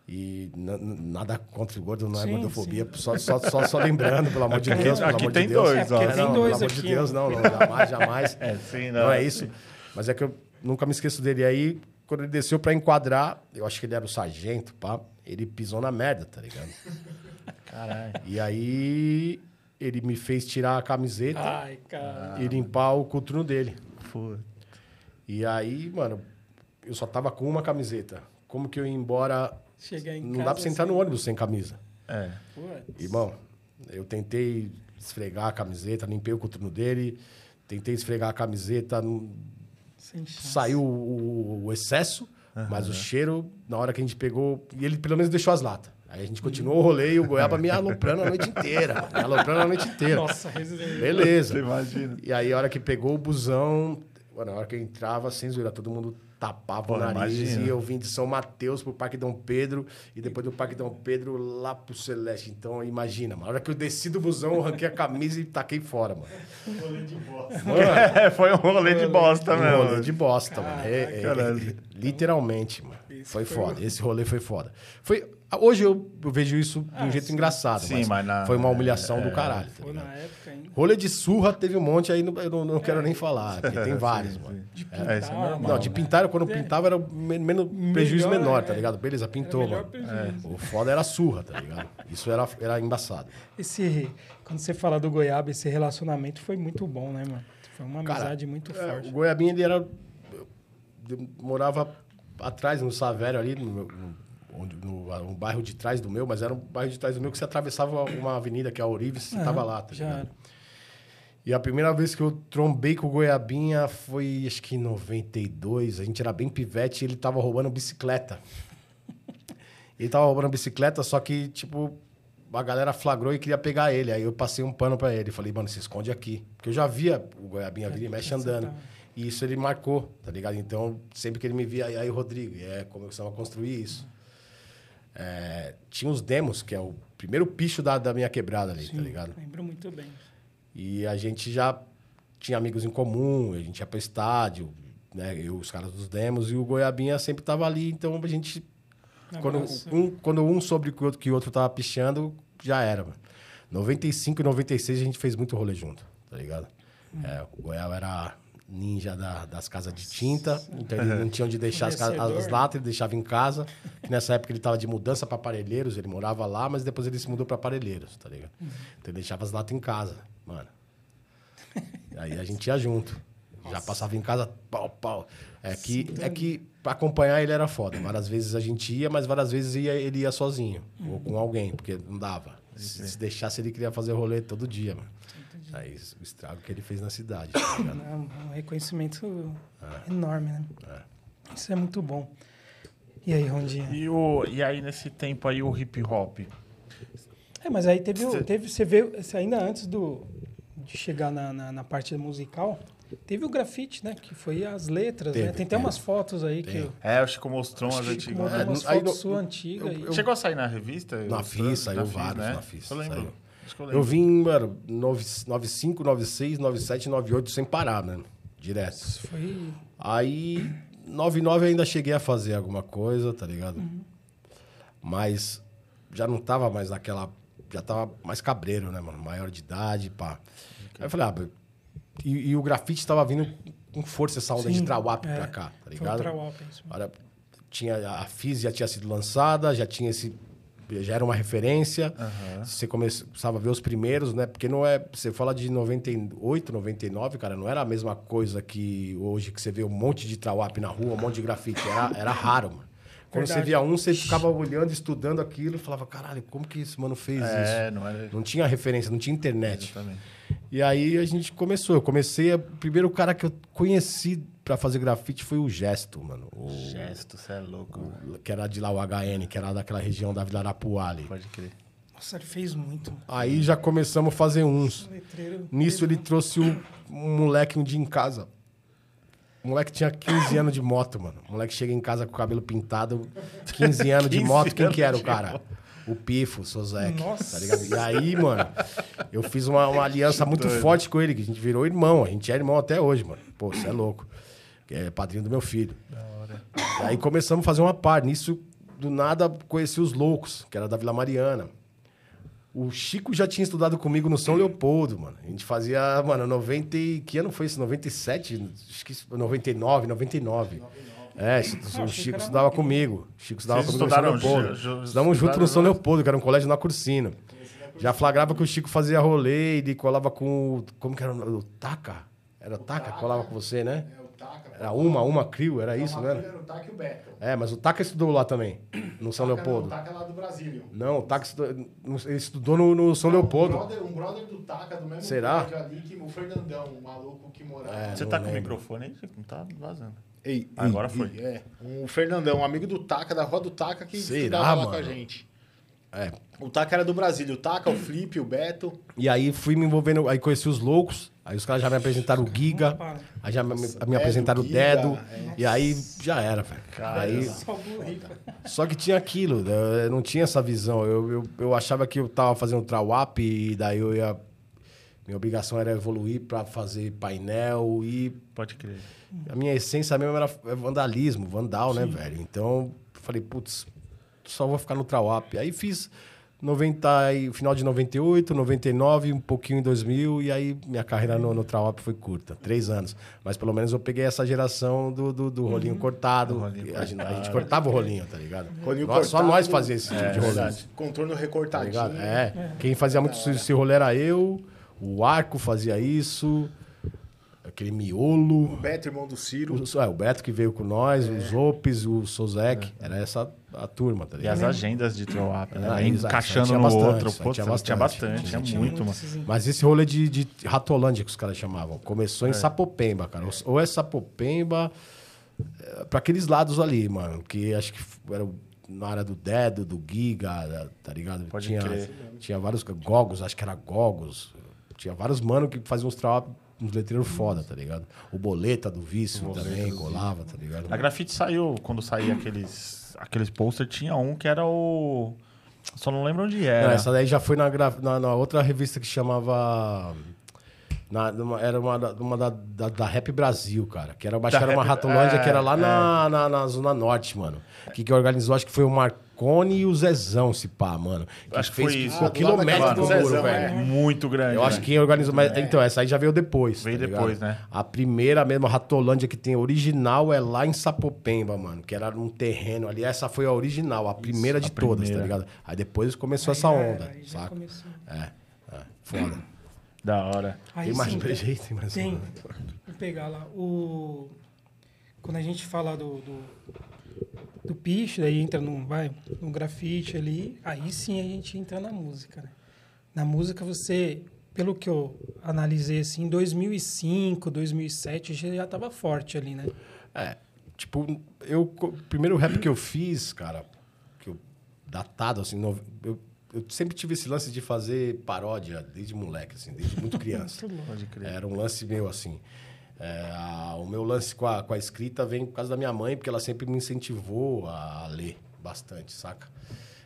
E na- na- nada contra o gordo, não é Sim, gordofobia. Só, só, só, só lembrando, pelo amor de Deus. pelo aqui amor tem de Deus. dois, É, porque ó. tem não, dois pelo amor de Deus, não, não, jamais, jamais. É, sim, Não é isso. Mas é que eu nunca me esqueço dele. E aí quando ele desceu pra enquadrar, eu acho que ele era o sargento, pá, ele pisou na merda, tá ligado? Caralho. E aí ele me fez tirar a camiseta Ai, e limpar o coturno dele. Puta. E aí, mano, eu só tava com uma camiseta. Como que eu ia embora? Chegar em Não dá pra você entrar assim, no ônibus sem camisa. É. putz. Irmão, eu tentei esfregar a camiseta, limpei o coturno dele, tentei esfregar a camiseta, não-. Saiu o, o excesso, mas o cheiro, na hora que a gente pegou, e ele pelo menos deixou as latas. Aí a gente continuou o rolê e o Goiaba me aloprando a noite inteira. Me aloprando a noite inteira. Nossa. Beleza. Você imagina. E aí, a hora que pegou o busão, na hora que eu entrava, sem zoeira, todo mundo tapava Pô, o nariz. imagina. E eu vim de São Mateus pro Parque Dom Pedro, e depois do Parque Dom Pedro lá pro Celeste. Então, imagina, mano. Na hora que eu desci do busão, eu arranquei a camisa e taquei fora, mano. Mano, É, foi um rolê de bosta um mesmo. rolê de bosta, mano. É, é, é, literalmente, mano. Foi foi foda. Esse rolê foi foda. Foi, hoje eu, eu vejo isso de um Ah, jeito sim. engraçado, Sim, mas, mas na- foi uma humilhação do é, caralho. tá Foi ligado? na época ainda. Rolê de surra teve um monte, aí não- eu não, não quero nem falar, porque tem vários, mano. É, isso é normal. Não, de pintar, quando pintava era men- menos prejuízo Melhor, menor, é. tá ligado? Beleza, pintou, mano. prejuízo. O foda era a surra, tá ligado? Isso era, era embaçado. Esse, quando você fala do Goiaba, esse relacionamento foi muito bom, né, mano? Foi uma Cara, amizade muito É, forte. o Goiabinha, ele era. eu morava atrás, no Savério ali, no, meu- no- onde, no, um bairro de trás do meu, mas era um bairro de trás do meu que você atravessava uma avenida que é a Orives, você tava lá, tá ligado? era. E a primeira vez que eu trombei com o Goiabinha foi, acho que em 92. A gente era bem pivete e ele tava roubando bicicleta. Ele tava roubando bicicleta, só que, tipo, a galera flagrou e queria pegar ele. Aí eu passei um pano pra ele. Falei, mano, se esconde aqui. Porque eu já via o Goiabinha vir e mexe andando. E isso ele marcou, tá ligado? Então, sempre que ele me via, aí, Rodrigo, e é, começamos a construir isso. É, tinha os demos, que é o primeiro picho da, da minha quebrada ali, tá ligado? Lembro muito bem. E a gente já tinha amigos em comum, a gente ia para estádio, né? Eu, os caras dos demos, e o Goiabinha sempre tava ali, então a gente. Quando um, quando um soube que o outro, que o outro tava pichando, já era, mano. 95 e 96 a gente fez muito rolê junto, tá ligado? É, o Goiaba era ninja da- das casas de tinta, então ele não tinha onde deixar as, as latas, ele deixava em casa. Que nessa época ele tava de mudança para Parelheiros, ele morava lá, mas depois ele se mudou para Parelheiros, tá ligado? Então ele deixava as latas em casa, mano. Aí a gente ia junto. Já passava em casa, pau, pau. É que, é que pra acompanhar ele era foda. Várias vezes a gente ia, mas várias vezes ia, ele ia sozinho. Ou com alguém, porque não dava. Se, se deixasse, ele queria fazer rolê todo dia, mano. Aí o estrago que ele fez na cidade, tá ligado? É um reconhecimento enorme, né? Isso é muito bom. E aí, Rondinha? E, o, e aí, nesse tempo aí, o hip hop? É, mas aí teve, o- teve você vê, ainda antes do, de chegar na, na, na parte musical, teve o grafite, né? Que foi as letras, né? Teve, Tem até teve. umas fotos aí que... Tem. eu- É, o Chico mostrou umas Chico antigas. mostrou É, umas aí fotos sua antiga. eu- eu- Chegou a sair na revista? Na Eu- FIS, saiu FIS, vários né? na FIS, Eu lembro. saiu. Eu vim, mano, 9 95, 96, 97, 98 sem parar, mano. Direto. Isso foi... Aí, 99 eu ainda cheguei a fazer alguma coisa, tá ligado? Mas já não tava mais naquela. Já tava mais cabreiro, né, mano? Maior de idade, pá. Aí eu falei, ah, e, e o grafite tava vindo com força essa onda de Sim, Trawap é, pra cá, tá foi o ligado? Trawap, isso. Olha, tinha, a FIS já tinha sido lançada, já tinha esse. Já era uma referência. Você começava a ver os primeiros, né? Porque não é. Você fala de 98, 99, cara, não era a mesma coisa que hoje, que você vê um monte de trawap na rua, um monte de grafite. Era, era raro, mano. Quando você Verdade. via um, você ficava olhando, estudando aquilo e falava, caralho, como que esse mano fez É, isso? não era. Não tinha referência, não tinha internet. Exatamente. E aí a gente começou. Eu comecei. A, o primeiro cara que eu conheci pra fazer grafite foi o Gesto, mano. O, Gesto, você é louco. mano. que era de lá, o HN, que era daquela região da Vila Arapuá ali. Pode crer. Nossa, ele fez muito. Aí já começamos a fazer uns. O letreiro Nisso ele trouxe o, um moleque um dia em casa. O moleque tinha 15 anos de moto, mano. O moleque chega em casa com o cabelo pintado, 15 anos de 15 moto. Quem que era o de cara? O Pifo, o Sozek. Nossa. Tá ligado? E aí, mano, eu fiz uma, uma aliança muito forte com ele, que a gente virou irmão. A gente é irmão até hoje, mano. Pô, você é louco. Que é padrinho do meu filho. E aí começamos a fazer uma par. Nisso, do nada, conheci os loucos, que era da Vila Mariana. O Chico já tinha estudado comigo no São Leopoldo, mano. A gente fazia, mano, 90. e- Que ano foi isso? 97? Acho que 99, 99. É, o Chico estudava comigo. Chico estudava Vocês comigo no São Leopoldo. ju- Estudamos junto no São? Leopoldo, que era um colégio na Cursino. Já flagrava que o Chico fazia rolê, ele colava com. o- Como que era o nome? O Taca? Era o Taca que colava com você, né? É o Taca. Era uma, uma Crio, era isso, né? Era o Taca e o Beto. É, mas o Taca estudou lá também, no São Taca não, Leopoldo. O Taca é lá do Brasília. Não, o Taca estudou, ele estudou no, no São Um Leopoldo. brother, um brother do Taca, do mesmo Será? ali, que, o Fernandão, o maluco que morava. É. Você não tá com o microfone aí, Chico? Não tá vazando. Ei, Agora ei, foi. ei, É, um Fernandão, um amigo do Taca, da rua do Taca, que Será, estudava lá com a mano? gente. É. O Taca era do Brasília, o Taca, o Flip, o Beto. E aí fui me envolvendo, aí conheci os loucos, aí os caras já me apresentaram o Giga, aí já me, me Dedo, apresentaram o Dedo, é. e aí já era, velho. Aí, Só que tinha aquilo, né? eu não tinha essa visão. Eu, eu, eu achava que eu tava fazendo trawap e daí eu ia. Minha obrigação era evoluir pra fazer painel e Pode crer. a minha essência mesmo era vandalismo, vandal, né, velho? Então, eu falei, putz, só vou ficar no trawap. Aí fiz 90, e- final de 98, 99, um pouquinho em 2000 e aí minha carreira no, no trawap foi curta, três anos. Mas pelo menos eu peguei essa geração do, do, do rolinho cortado. Do rolinho a, gente, a gente cortava o rolinho, tá ligado? Rolinho Nós- só cortado, nós fazia esse tipo de rolê. Verdade. Contorno Tá recortadinho. ligado? É. Quem fazia muito esse rolê era eu, o Arco fazia isso, aquele miolo. O Beto, irmão do Ciro. O, é, o Beto que veio com nós, os Opes, o Sozek. Era essa a turma, tá E as ligado? agendas de throw up, né? Exato. encaixando no bastante, outro. Pô, tinha tinha bastante. bastante, tinha Tinha muito, mano. Mas esse rolê de, de Ratolândia que os caras chamavam, começou em Sapopemba, cara. Ou é Sapopemba, é, pra aqueles lados ali, mano. Que acho que era na área do Dedo, do Giga, tá ligado? Pode tinha, crer. tinha vários Gogos, acho que era Gogos. Tinha vários mano que faziam uns trabalhos, uns letreiros foda, tá ligado? O Boleta do Vício também colava, tá ligado? A grafite saiu, quando saía aqueles, aqueles posters, tinha um que era o. Só não lembro onde Não, era. essa daí já foi na, gra- na, na outra revista que chamava. na- numa- era uma, da- uma da, da, da Rap Brasil, cara. Que era, acho que era uma Rap- Ratolândia é, que era lá na, na, na Zona Norte, mano. Que, que organizou, acho que foi o Marconi e o Zezão, se pá, mano. Que Acho que foi isso. Ficou Ah, daquela do muro, Zezão, velho. é. Muito grande. Eu acho né? que quem organizou. Mas, então, essa aí já veio depois. Veio tá ligado? depois, né? A primeira mesmo, a Ratolândia que tem original é lá em Sapopemba, mano. Que era num terreno ali. Essa foi a original, a primeira de a todas, primeira. tá ligado? Aí depois começou Aí essa já onda, aí saca? começou. É, é, foda. Da hora. Aí tem mais sim, um jeito, tem mais Tem. um. Vou pegar lá. O... Quando a gente fala do, do, do piche, daí entra no, vai, no grafite ali, aí sim a gente entra na música. Né? Na música você, pelo que eu analisei assim, em 2005, 2007 já estava forte ali, né? É, tipo, eu. O primeiro rap que eu fiz, cara, que eu, datado, assim, no- eu, eu sempre tive esse lance de fazer paródia desde moleque, assim, desde muito criança. Era um lance meu, assim. É, a- o meu lance com a, com a escrita vem por causa da minha mãe, porque ela sempre me incentivou a ler bastante, saca?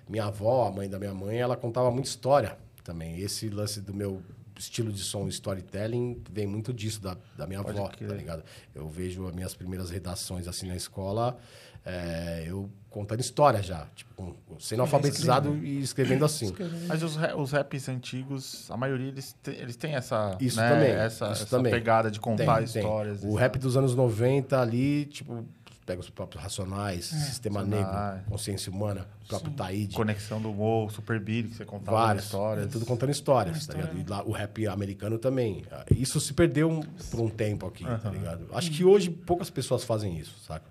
Minha avó, a mãe da minha mãe, ela contava muita história também. Esse lance do meu estilo de som storytelling vem muito disso da, da minha Pode avó, crer. tá ligado? Eu vejo as minhas primeiras redações assim na escola, é, eu contando história já, tipo, sendo alfabetizado e escrevendo assim. Mas os, os raps antigos, a maioria, eles, te- eles têm essa, Isso né, também. essa, isso essa também. pegada de contar Tem, tem. histórias. O rap dos anos 90 ali, tipo, pega os próprios Racionais, Sistema Racionais. Negro, Consciência Humana, o próprio Taíde. Conexão do Morro, Super Beat, que você contava Várias, histórias. é tudo contando histórias, tá ligado? E lá, o rap americano também. Isso se perdeu um- por um tempo aqui, tá ligado? Acho que hoje poucas pessoas fazem isso, saca?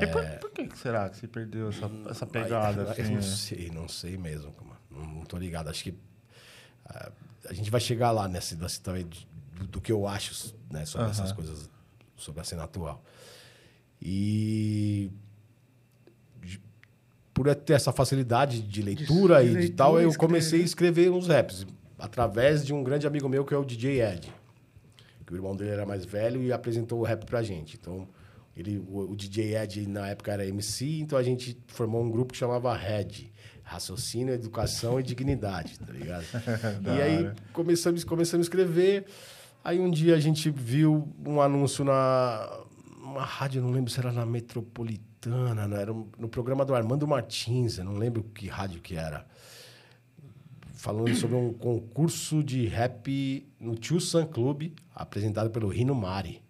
E por, por que será que se perdeu essa, essa pegada? Ai, assim, não né? sei, não sei mesmo. Não, não tô ligado. Acho que ah, a gente vai chegar lá nesse lance também do, do que eu acho né, sobre Aham. essas coisas, sobre a cena atual. E por ter essa facilidade de leitura de e de leitura, tal, eu escrever. comecei a escrever uns raps através de um grande amigo meu que é o DJ Ed. Que o irmão dele era mais velho e apresentou o rap pra gente. Então, ele, o, o DJ Ed na época era MC, então a gente formou um grupo que chamava Red. Raciocínio, Educação e Dignidade, tá ligado? e aí começamos, começamos a escrever. Aí um dia a gente viu um anúncio na uma rádio, não lembro se era na Metropolitana, né? era um- no programa do Armando Martins, eu não lembro que rádio que era. Falando sobre um concurso de rap no Tio Sam Club, apresentado pelo Rino Mari.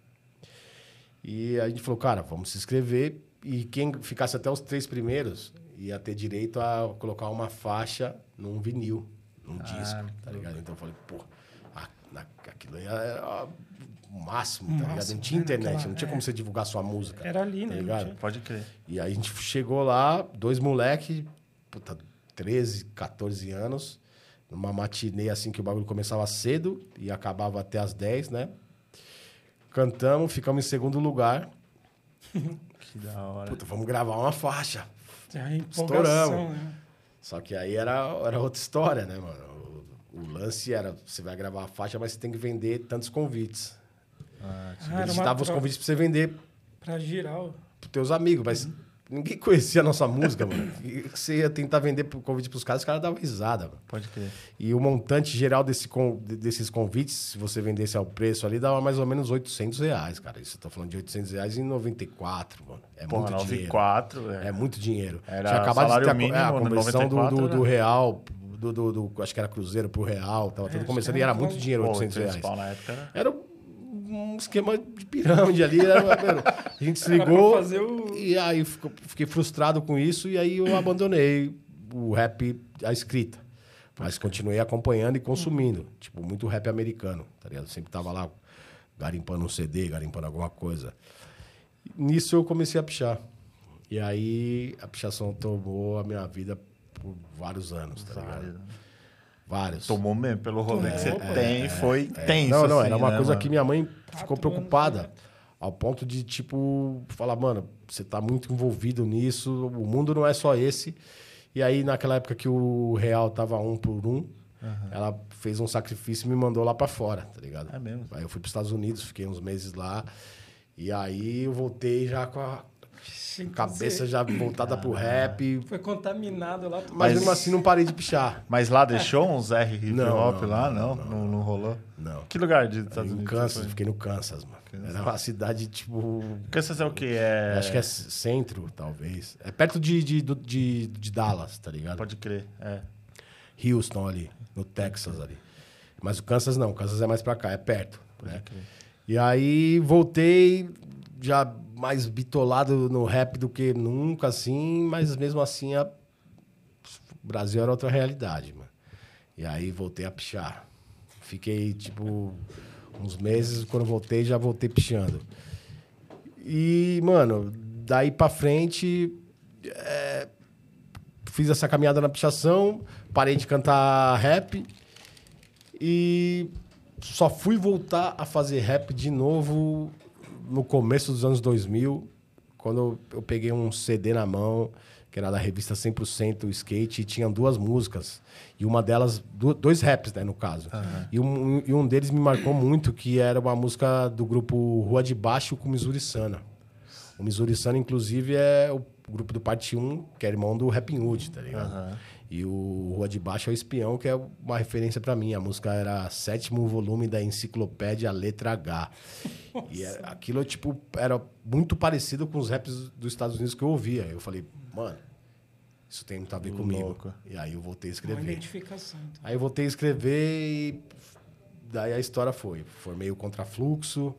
E a gente falou, cara, vamos se inscrever. E quem ficasse até os três primeiros ia ter direito a colocar uma faixa num vinil, num disco, tá ligado? Então eu falei, pô, aquilo aí era o máximo, tá ligado? Não tinha né? internet, não tinha é. como você divulgar sua música. Era ali, tá né? Ligado? Pode crer. E aí a gente chegou lá, dois moleque, puta, 13, 14 anos, numa matinê assim que o bagulho começava cedo e acabava até as 10, né? Cantamos, ficamos em segundo lugar. Que da hora. Puta, vamos gravar uma faixa. Empolgação, Estouramos. né? Só que aí era, era outra história, né, mano? O, o lance era, você vai gravar a faixa, mas você tem que vender tantos convites. Ah, Eles uma davam os convites pra você vender Pra girar. ó. pros teus amigos, mas ninguém conhecia a nossa música, mano. E você ia tentar vender pro convite pros caras, os caras davam risada, mano. Pode crer. E o montante geral desse desses convites, se você vendesse ao preço ali, dava mais ou menos 800 reais, cara. Isso eu tô falando de 800 reais em 94, mano. É Porra, muito dinheiro. 94, É é. muito dinheiro. Era Tinha acabado salário de ter a, mínimo, é, a no conversão do, 94 do, do era- real, do, do, do- acho que era cruzeiro pro real, tava tudo acho começando e era muito dinheiro, Pô, 800 reais. época era... Um esquema de pirâmide ali. Era, mano, a gente se Era pra ligou fazer o- e aí fico- fiquei frustrado com isso e aí eu abandonei o rap, a escrita. Mas continuei acompanhando e consumindo. Tipo, muito rap americano, tá ligado? Sempre tava lá garimpando um CD, garimpando alguma coisa. Nisso eu comecei a pichar. E aí a pichação tomou a minha vida por vários anos, tá ligado? Vários. Tomou mesmo, pelo rolê que você Tomou, tem, foi tenso, Não, não, assim, era uma né, coisa mano? que minha mãe ficou Quatro preocupada. anos? Ao ponto de, tipo, falar, mano, você tá muito envolvido nisso, o mundo não é só esse. E aí, naquela época que o real tava um por um, ela fez um sacrifício e me mandou lá pra fora, tá ligado? É mesmo? Aí eu fui pros Estados Unidos, fiquei uns meses lá. E aí eu voltei já com a Sim, cabeça já voltada pro rap. Foi contaminado lá. tu- Mas, mesmo assim não parei de pichar. Mas lá deixou uns R hip Não, hop não, lá? não, Não não, não, rolou? Não. Que lugar de Estados Unidos? Kansas, fiquei no Kansas, mano. Era uma cidade, tipo, Kansas é o quê? É... Acho que é centro, talvez. É perto de, de, de, de Dallas, tá ligado? Pode crer, é. Houston ali, no Texas ali. Mas o Kansas não, o Kansas é mais pra cá, é perto. né? crer. E aí voltei já mais bitolado no rap do que nunca, assim, mas mesmo assim a... o Brasil era outra realidade, mano. E aí voltei a pichar. Fiquei, tipo, uns meses, quando voltei, já voltei pichando. E, mano, daí pra frente, é, fiz essa caminhada na pichação, parei de cantar rap e só fui voltar a fazer rap de novo no começo dos anos 2000, quando eu peguei um CD na mão, que era da revista 100% Skate, e tinha duas músicas. E uma delas, dois raps, né, no caso. E, um, e um deles me marcou muito, que era uma música do grupo Rua de Baixo com Missouri Sana. O Missouri Sana, inclusive, é o grupo do Parte 1, que é irmão do Rapping Hood, tá ligado? E o Rua de Baixo é o Espião, que é uma referência pra mim. A música era sétimo volume da enciclopédia Letra H. E era- aquilo, tipo, era muito parecido com os raps dos Estados Unidos que eu ouvia. Eu falei, mano, isso tem muito a ver comigo. Louco. E aí eu voltei a Uma escrever. identificação. então. Aí eu voltei a escrever e daí a história foi. Formei o Contrafluxo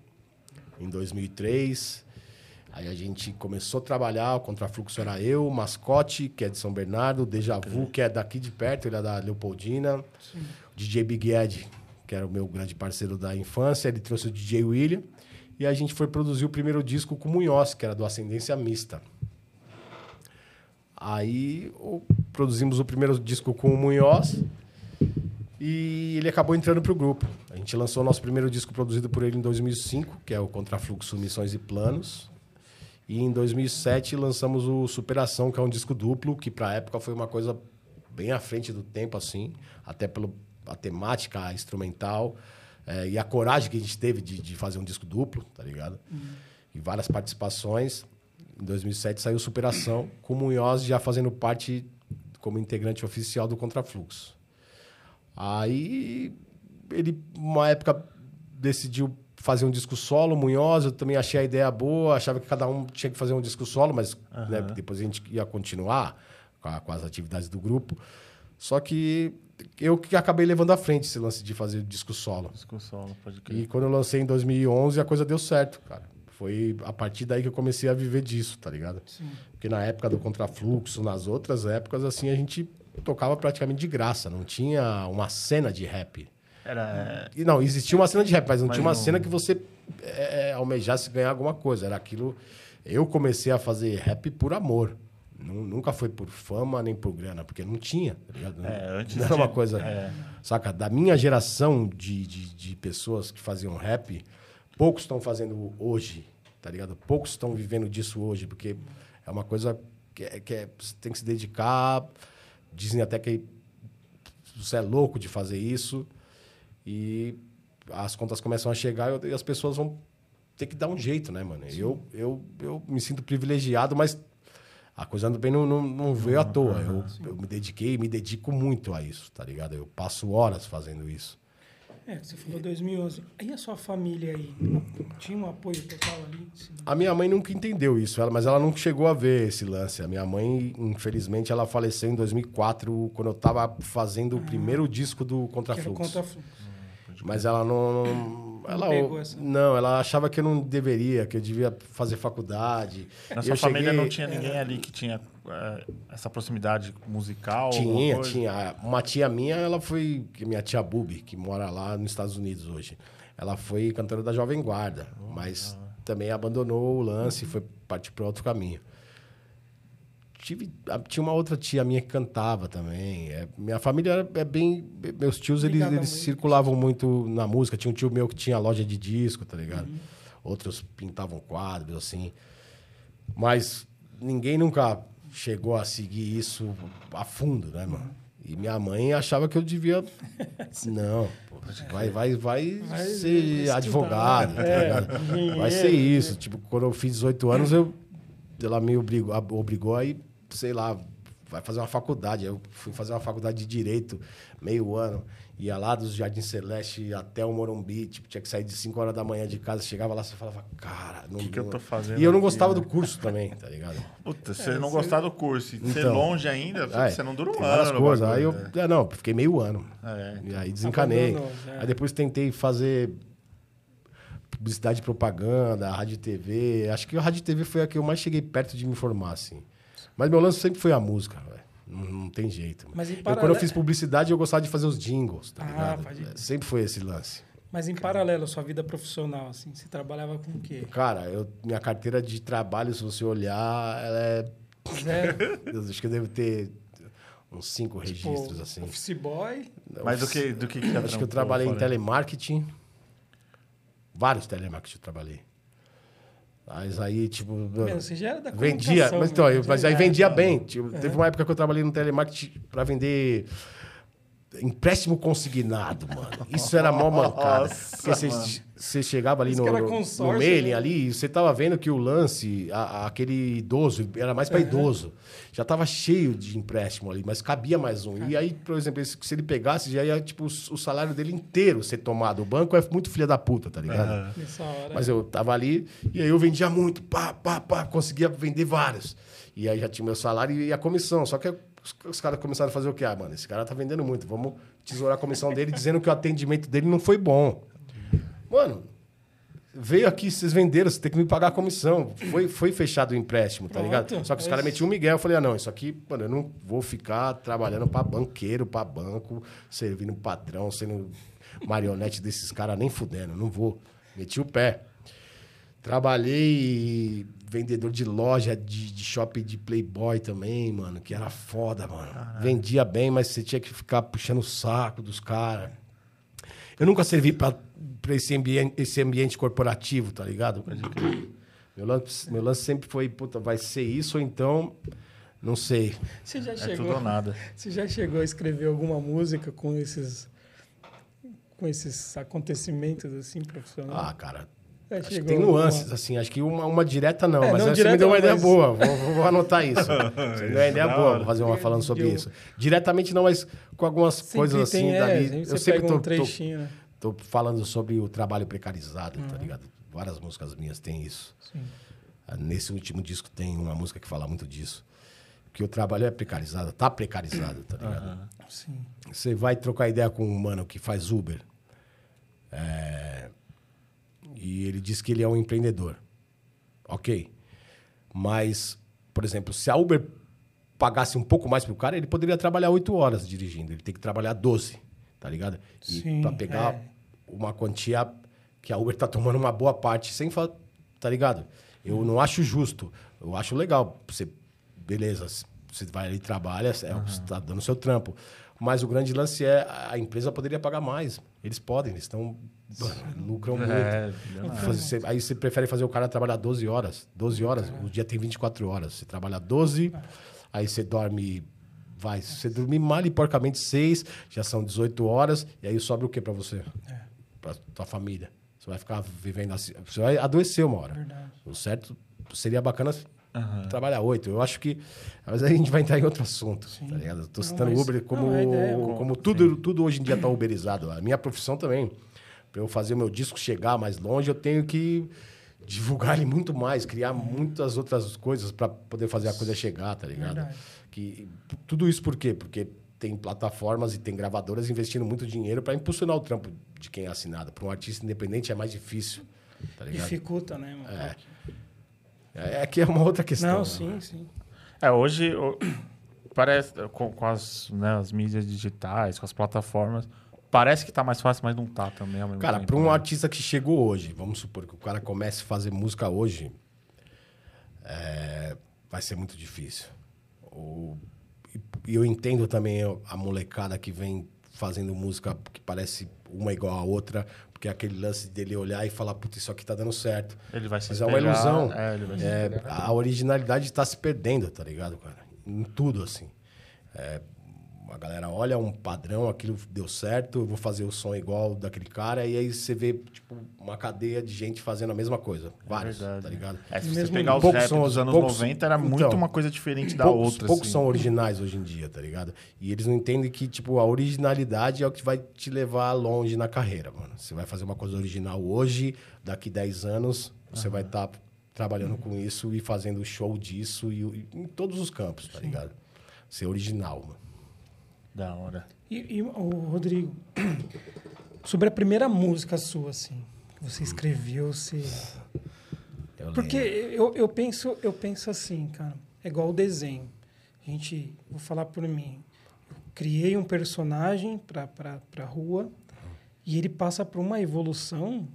em 2003. Aí a gente começou a trabalhar, o Contrafluxo era eu, o Mascote, que é de São Bernardo, o Deja Vu, que é daqui de perto, ele é da Leopoldina, o DJ Big Ed, que era o meu grande parceiro da infância, ele trouxe o DJ William, e a gente foi produzir o primeiro disco com o Munhoz, que era do Ascendência Mista. Aí o- produzimos o primeiro disco com o Munhoz e ele acabou entrando pro grupo. A gente lançou o nosso primeiro disco produzido por ele em 2005, que é o Contrafluxo Missões e Planos. E em 2007 lançamos o Superação, que é um disco duplo, que pra época foi uma coisa bem à frente do tempo, assim, até pela temática a instrumental eh, e a coragem que a gente teve de, de fazer um disco duplo, tá ligado? E várias participações. Em 2007 saiu Superação, com o Munhoz já fazendo parte como integrante oficial do Contrafluxo. Aí ele, uma época, decidiu fazer um disco solo, Munhoz, eu também achei a ideia boa, achava que cada um tinha que fazer um disco solo, mas né, depois a gente ia continuar com, a- com as atividades do grupo. Só que eu que acabei levando à frente esse lance de fazer disco solo. Disco solo, pode crer. E quando eu lancei em 2011, a coisa deu certo, cara. foi a partir daí que eu comecei a viver disso, tá ligado? Porque na época do Contrafluxo, nas outras épocas, assim, a gente tocava praticamente de graça. Não tinha uma cena de rap. Era. E não, existia uma cena de rap, mas não Mas tinha uma não- cena que você é, almejasse ganhar alguma coisa. Era aquilo. Eu comecei a fazer rap por amor. Nu- Nunca foi por fama nem por grana, porque não tinha, tá ligado? É, antes não era uma coisa. é. Saca? Da minha geração de, de, de pessoas que faziam rap, poucos estão fazendo hoje, tá ligado? Poucos estão vivendo disso hoje, porque é uma coisa que, é, que é- você tem que se dedicar. Dizem até que você é louco de fazer isso. E as contas começam a chegar e as pessoas vão ter que dar um jeito, né, mano? Eu, eu, eu me sinto privilegiado, mas a coisa também não, não, não veio à toa. Eu, eu me dediquei, me dedico muito a isso, tá ligado? Eu passo horas fazendo isso. É, você falou 2011. E a sua família aí? Tinha um apoio total ali? A minha mãe nunca entendeu isso, ela- mas ela nunca chegou a ver esse lance. A minha mãe, infelizmente, ela faleceu em 2004, quando eu tava fazendo o primeiro disco do Contrafluxo. contrafluxo. Mas ela não. não- ela, pegou essa- Não, ela achava que eu não deveria, que eu devia fazer faculdade. Na sua eu família cheguei- não tinha ninguém ali que tinha é, essa proximidade musical? Tinha, tinha. Uma tia minha, ela foi. Minha tia Bubi, que mora lá nos Estados Unidos hoje. Ela foi cantora da Jovem Guarda, mas também abandonou o lance e foi partir para outro caminho. Tive, tinha uma outra tia minha que cantava também. É, minha família era- é bem. Meus tios, eles, eles circulavam muito na música. Tinha um tio meu que tinha loja de disco, tá ligado? Outros pintavam quadros, assim. Mas ninguém nunca chegou a seguir isso a fundo, né, mano? E minha mãe achava que eu devia. Não, pô, vai, vai, vai, Vai ser advogado, tá é, ligado? Vai ser isso. Tipo, quando eu fiz 18 anos, eu, ela me obrigou, obrigou a ir, sei lá, vai fazer uma faculdade. Eu fui fazer uma faculdade de Direito, meio ano. Ia lá dos Jardim Celeste até o Morumbi, tipo, tinha que sair de 5 horas da manhã de casa. Chegava lá, você falava, cara... Não, Que que eu tô fazendo E eu não aqui, gostava né? do curso também, tá ligado? Puta, se você não gostar do curso e ser Então. longe ainda, É, você não dura um ano. coisas. Aí eu, né? é, não, fiquei meio ano. É. E aí desencanei. Abandonou, é. Aí depois tentei fazer publicidade e propaganda, rádio e TV. Acho que a rádio e TV foi a que eu mais cheguei perto de me formar, assim. Mas meu lance sempre foi a música, velho. Não, não tem jeito. Mas em eu, quando paralelo- eu fiz publicidade, eu gostava de fazer os jingles, tá Ah, ligado? É, Sempre foi esse lance. Mas em paralelo à sua vida profissional, assim, você trabalhava com o quê? Cara, eu, minha carteira de trabalho, se você olhar, ela é. Zero? Eu acho que eu devo ter uns cinco Tipo, registros, assim. Office boy? Mas do que, do que, que Acho que eu trabalhei em telemarketing. Vários telemarketing eu trabalhei. Mas aí, tipo. Meu, você já era da vendia. Mas, então, eu- mas aí é, vendia então. bem. Tipo, Teve uma época que eu trabalhei no telemarketing pra vender. Empréstimo consignado, mano. Isso era mó mancada. Nossa, Porque você, chegava ali Isso no, no, consórcio, no mailing né? ali e você tava vendo que o lance, a- a- aquele idoso, era mais para idoso. Já tava cheio de empréstimo ali, mas cabia mais um. E aí, por exemplo, se ele pegasse, já ia tipo, o o salário dele inteiro ser tomado. O banco é muito filha da puta, tá ligado? Nessa hora. Mas eu tava ali e aí eu vendia muito, pá, pá, pá, conseguia vender vários. E aí já tinha meu salário e a comissão. Só que os, os caras começaram a fazer o quê? Ah, mano, esse cara tá vendendo muito, vamos tesourar a comissão dele dizendo que o atendimento dele não foi bom. Mano, veio aqui, vocês venderam, você tem que me pagar a comissão. Foi, foi fechado o empréstimo, tá Pronto, ligado? Só que os é caras metiam um Miguel. Eu falei, ah, não, isso aqui, mano, eu não vou ficar trabalhando pra banqueiro, pra banco, servindo patrão, sendo marionete desses caras, nem fudendo, não vou. Meti o pé. Trabalhei vendedor de loja de, de shopping de Playboy também, mano, que era foda, mano. Vendia bem, mas você tinha que ficar puxando o saco dos caras. Eu nunca servi pra, pra esse, ambiente, esse ambiente corporativo, tá ligado? Meu lance, meu lance sempre foi, puta, vai ser isso ou então, não sei. Você já É chegou, tudo ou nada. Você já chegou a escrever alguma música com esses com esses acontecimentos assim profissionais? Ah, cara. Já Acho que tem nuances, assim. Acho que uma, uma direta não, É, mas não acho que você me direta, deu uma ideia mas- boa. Vou, vou- vou anotar isso. Você me deu uma ideia boa, hora. vou fazer uma falando sobre Deu- isso. Diretamente não, mas com algumas Sempre coisas assim tem, é, dali. sempre Eu sempre tô, um trechinho, né? tô falando sobre o trabalho precarizado, tá ligado? Várias músicas minhas têm isso. Sim. Ah, Nesse último disco tem uma música que fala muito disso. Que o trabalho é precarizado, tá precarizado, tá ligado? Sim. Você vai trocar ideia com um mano que faz Uber. é, E ele diz que ele é um empreendedor. Ok. Mas, por exemplo, se a Uber pagasse um pouco mais pro cara, ele poderia trabalhar 8 horas dirigindo. Ele tem que trabalhar 12, tá ligado? E pra pegar é. uma quantia que a Uber tá tomando uma boa parte sem fa... tá ligado? Eu não acho justo. Eu acho legal. Você, beleza, você vai ali e trabalha, é, você tá dando seu trampo. Mas o grande lance é a empresa poderia pagar mais. Eles podem, eles estão. Lucram muito. É, Fazer- você- aí você prefere fazer o cara trabalhar 12 horas. 12 horas, o dia tem 24 horas. Você trabalha 12, aí você dorme. Vai, se você dormir mal e porcamente 6, já são 18 horas, e aí sobra o que pra você? Pra tua família. Você vai ficar vivendo assim. Você vai adoecer uma hora. Verdade. O certo seria bacana trabalhar 8. Eu acho que. Mas aí a gente vai entrar em outro assunto, tá ligado? Eu tô Não, citando o mas- Uber como, não, é como tudo, tudo hoje em dia tá uberizado. A minha profissão também. Para eu fazer o meu disco chegar mais longe, eu tenho que divulgar ele muito mais, criar muitas outras coisas para poder fazer a coisa chegar, tá ligado? Verdade. Que, tudo isso por quê? Porque tem plataformas e tem gravadoras investindo muito dinheiro para impulsionar o trampo de quem é assinado. Para um artista independente é mais difícil, tá ligado? Dificulta, né, mano? É. É que é uma outra questão. Não, né? sim, sim. É, hoje parece com, com as, né, as mídias digitais, com as plataformas, parece que tá mais fácil, mas não tá também Cara, para um né? artista que chegou hoje, vamos supor que o cara comece a fazer música hoje, é, vai ser muito difícil. O- e- eu entendo também a molecada que vem fazendo música que parece uma igual a outra, porque é aquele lance dele olhar e falar, puta, isso aqui tá dando certo. Ele vai se Mas é uma ilusão. é, ele vai se É, a originalidade está se perdendo, tá ligado, cara? Em tudo, assim. É, a galera olha um padrão, aquilo deu certo, eu vou fazer o som igual daquele cara, e aí você vê, tipo, uma cadeia de gente fazendo a mesma coisa. Vários, verdade. tá ligado? É, se No você mesmo pegar os Poucos rap são dos os- anos poucos- 90, era muito então, uma coisa diferente da poucos, outra. poucos assim. são originais hoje em dia, tá ligado? E eles não entendem que, tipo, a originalidade é o que vai te levar longe na carreira, mano. Você vai fazer uma coisa original hoje, daqui 10 anos, você vai estar trabalhando com isso e fazendo show disso e, e em todos os campos, tá ligado? Ser original, mano. Da hora. E, e, ô, Rodrigo, sobre a primeira música sua, assim, que você escreveu, você... Eu Porque eu, eu, penso, eu penso assim, cara, é igual o desenho. A gente, vou falar por mim, eu criei um personagem para a rua e ele passa por uma evolução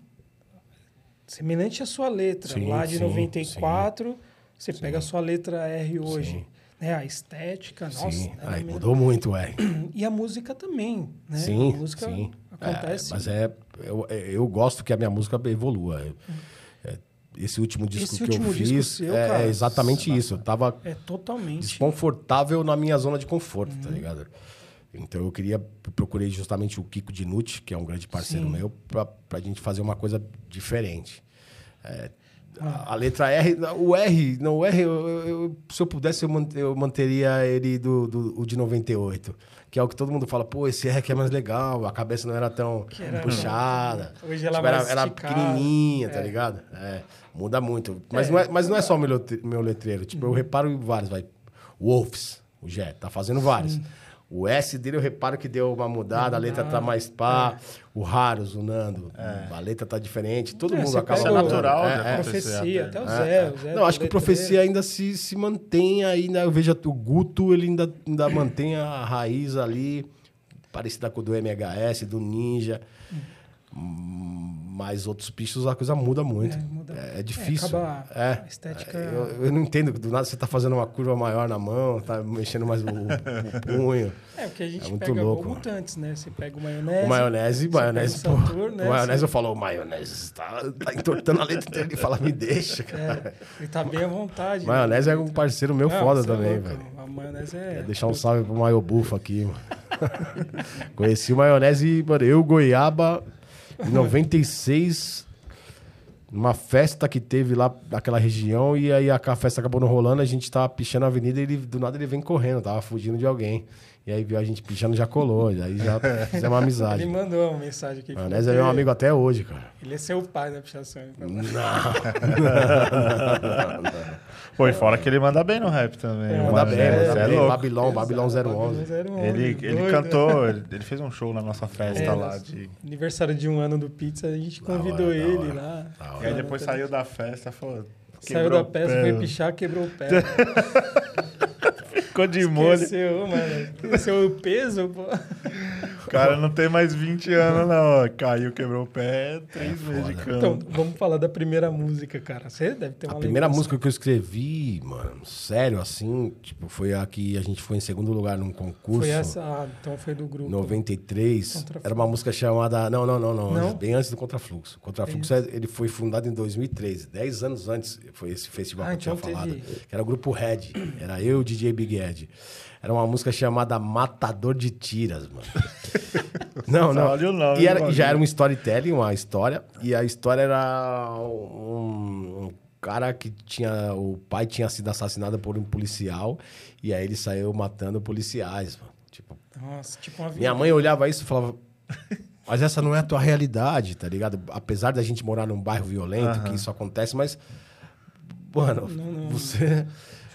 semelhante à sua letra. Sim, Lá de sim, 94, você pega a sua letra R hoje. Né? A estética, nossa. Sim, é aí mesmo- mudou muito, é. E a música também, né? Sim, a música sim. acontece. É, mas é, eu, eu gosto que a minha música evolua. É, é, esse último disco Esse que último eu fiz seu, é, cara, é exatamente isso. Eu tava É totalmente. desconfortável na minha zona de conforto, Uhum. tá ligado? Então eu queria, procurei justamente o Kiko Dinucci, que é um grande parceiro Sim. meu, pra, pra gente fazer uma coisa diferente. É. a, a letra R, o R, não, o R, eu, eu- se eu pudesse, eu, man- eu manteria ele do, do o de 98. Que é o que todo mundo fala, pô, esse R aqui é mais legal, a cabeça não era tão era- puxada. Hoje ela é Tipo, era, era pequenininha, tá ligado? É, muda muito. Mas, não é, mas não é só o meu, meu letreiro. Tipo, eu reparo em vários, vai. Wolves, o Jé, tá fazendo vários. O S dele eu reparo que deu uma mudada, a letra tá mais pá. O Raros, o Nando, a letra tá diferente. Todo É, mundo acaba Isso é mudando. natural, É, né? é. Profecia, até o É, Zé. é. o Zé Não, acho que o. Profecia ainda se, se mantém ainda. Eu vejo o Guto, ele ainda, ainda mantém a raiz ali, parecida com o do MHS, do Ninja. Hum, Mas outros bichos a coisa muda muito. É, muda. É, é difícil. acaba É. a estética- Eu, eu não entendo. Do nada você tá fazendo uma curva maior na mão, tá mexendo mais o, o punho. É, porque a gente É muito pega louco, mutantes, né? Você pega o maionese. O maionese, maionese, pô. né? o maionese eu falo, o maionese tá, tá entortando a letra inteira. Ele fala, me deixa, cara. É, ele tá bem à vontade. né? Maionese é um parceiro meu Não, foda é também, louco, velho. A maionese é. Quer deixar um salve pro Maio Bufo aqui, mano. Conheci o maionese, mano, eu, Goiaba, em 96, numa festa que teve lá naquela região, e aí a festa acabou não rolando, a gente tava pichando a avenida e ele, do nada ele vem correndo, tava fugindo de alguém. E aí viu a gente pichando, já colou, e aí já fizemos uma amizade. Ele mandou uma mensagem aqui. Maionese é meu amigo até hoje, cara. Ele é seu pai da pichação. ele falou. Pô, e fora que ele manda bem no rap também. É, Manda bem, Maionese, manda é bem. louco. Babilão, Babilão 011. Babilão 011, Ele, ele doido. cantou, ele, ele fez um show na nossa festa É, lá. De... Aniversário de um ano do Pizza, a gente hora, convidou da ele hora. lá. E aí depois saiu da festa e falou: Saiu da pé, foi pichar, quebrou o pé. Ficou de molho. Esqueceu, mano. Esqueceu o peso, pô. O cara não tem mais 20 anos, não. Caiu, quebrou o pé, três meses de cama. Então, vamos falar da primeira música, cara. Você deve ter uma A primeira lembrança. música que eu escrevi, mano, sério, assim, tipo, foi a que a gente foi em segundo lugar num concurso. Foi essa, ah, então foi do grupo. 93. Contrafluxo. Era uma música chamada. Não, não, não, não. Não? Bem antes do Contrafluxo. O Contrafluxo é- ele foi fundado em 2013. Dez anos antes foi esse festival Ah, que eu tinha então teve- falado. Que era o grupo Red. Era eu, DJ Big Ed. Era uma música chamada Matador de Tiras, mano. não, não. Olha o nome E, era- já era um storytelling, uma história. E a história era um, um cara que tinha. O pai tinha sido assassinado por um policial. E aí ele saiu matando policiais, mano. Tipo, Nossa, tipo uma minha mãe olhava isso e falava. Mas essa não é a tua realidade, tá ligado? Apesar da gente morar num bairro violento, que isso acontece, mas. Mano, você.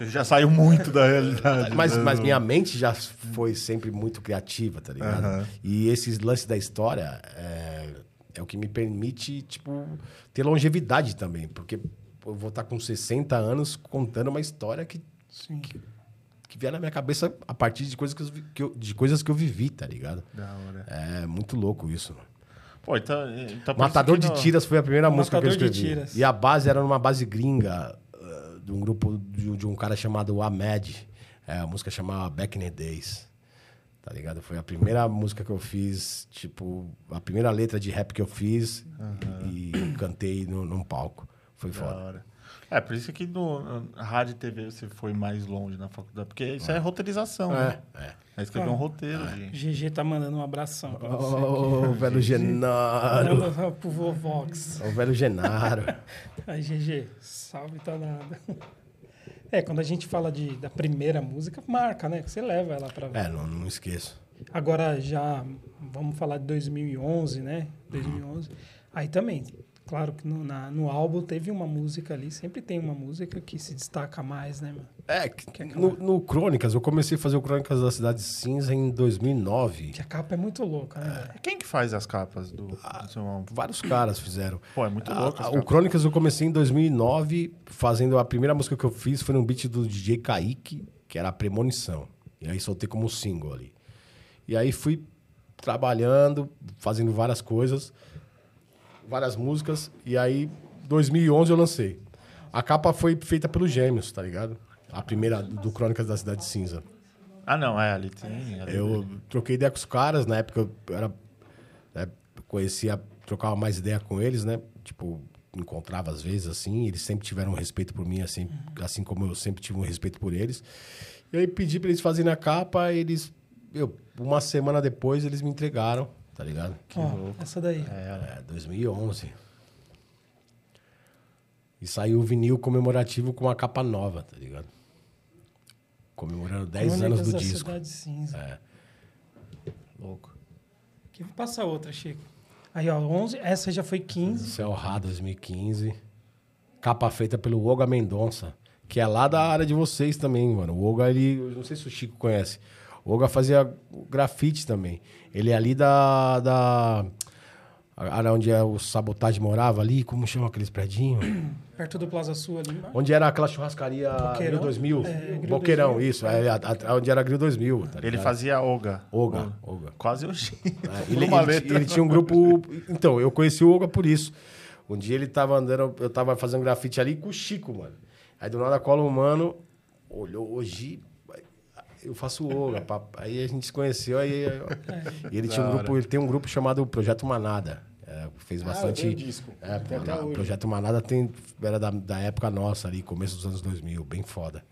Você já saiu muito da realidade. Mas, né? mas minha mente já foi sempre muito criativa, tá ligado? Aham. E esses lances da história é, é o que me permite, tipo, ter longevidade também. Porque eu vou estar com 60 anos contando uma história que, Sim. que vier na minha cabeça a partir de coisas que eu, vi- que eu- de coisas que eu vivi, tá ligado? Da hora. É muito louco isso. Pô, então, então Matador de que Tiras foi a primeira música que eu Matador de escrevi. Tiras. E a base era numa base gringa, de um grupo de, de um cara chamado Ahmed. É, a música chamava Back in the Days. Tá ligado? Foi a primeira música que eu fiz, tipo, a primeira letra de rap que eu fiz e cantei no, num palco. Foi Da foda. hora. É, por isso que no, no rádio e TV você foi mais longe na faculdade. Porque isso é roteirização, né? É, é. É escrever um roteiro. de- GG tá mandando um abração pra você. Ô, velho Genaro. Manda pro Vovox. Ô, velho Genaro. Aí, GG, salve tá nada. É, quando a gente fala de, da primeira música, marca, né? Que você leva ela pra... É, não, não esqueço. Agora já, vamos falar de 2011, né? 2011. Aí também, claro que no, na- no álbum teve uma música ali, sempre tem uma música que se destaca mais, né, mano? É, que- no, no Crônicas, eu comecei a fazer o Crônicas da Cidade Cinza em 2009. Que a capa é muito louca, né? velho? Quem que faz as capas do, do seu álbum? Vários caras fizeram. Pô, é muito A- louco. o. Crônicas eu comecei em 2009, fazendo a primeira música que eu fiz foi num beat do DJ Kaique, que era a Premonição. E aí soltei como single ali. E aí fui trabalhando, fazendo várias coisas, várias músicas, e aí 2011 eu lancei. A capa foi feita pelos Gêmeos, tá ligado? A primeira do Crônicas da Cidade Cinza. Ah, não, é, ali tem. ali- Eu troquei ideia com os caras, na época eu era. né, conhecia, trocava mais ideia com eles, né? Tipo, encontrava às vezes assim, eles sempre tiveram um respeito por mim, assim, assim como eu sempre tive um respeito por eles. E aí pedi pra eles fazerem a capa, eles. Eu, uma semana depois eles me entregaram, tá ligado? Ó, essa daí. É, 2011. E saiu o vinil comemorativo com uma capa nova, tá ligado? Comemorando 10 Crônicas anos do disco. Cidade Cinza. É. Louco. Aqui, passa outra, Chico. Aí, ó, 11, essa já foi 15. Céu Rá 2015. Capa feita pelo Olga Mendonça, que é lá da área de vocês também, mano. O Olga, ele. eu Não sei se o Chico conhece. O Olga fazia grafite também. Ele é ali da. da a área onde é o Sabotagem morava ali, como chama aqueles predinhos? Perto do Plaza Sul ali embaixo. onde era aquela churrascaria Boqueirão? Grill 2000? É, Grill Boqueirão, 2000. isso. É, a- a- onde era Grill 2000. tá Ele fazia Olga. Olga, Olga. Quase xingo. É, ele, ele- ele tinha um grupo. Então, eu conheci o Olga por isso. Um dia ele tava andando, eu tava fazendo grafite ali com o Chico, mano. Aí do nada cola um mano, olhou hoje. Eu faço papai. Aí a gente se conheceu, aí. É. E ele tinha um grupo, ele tem um grupo chamado Projeto Manada. É, fez bastante. eu tenho disco. É, hoje. Projeto Manada tem, era da, da época nossa ali, começo dos anos 2000, bem foda.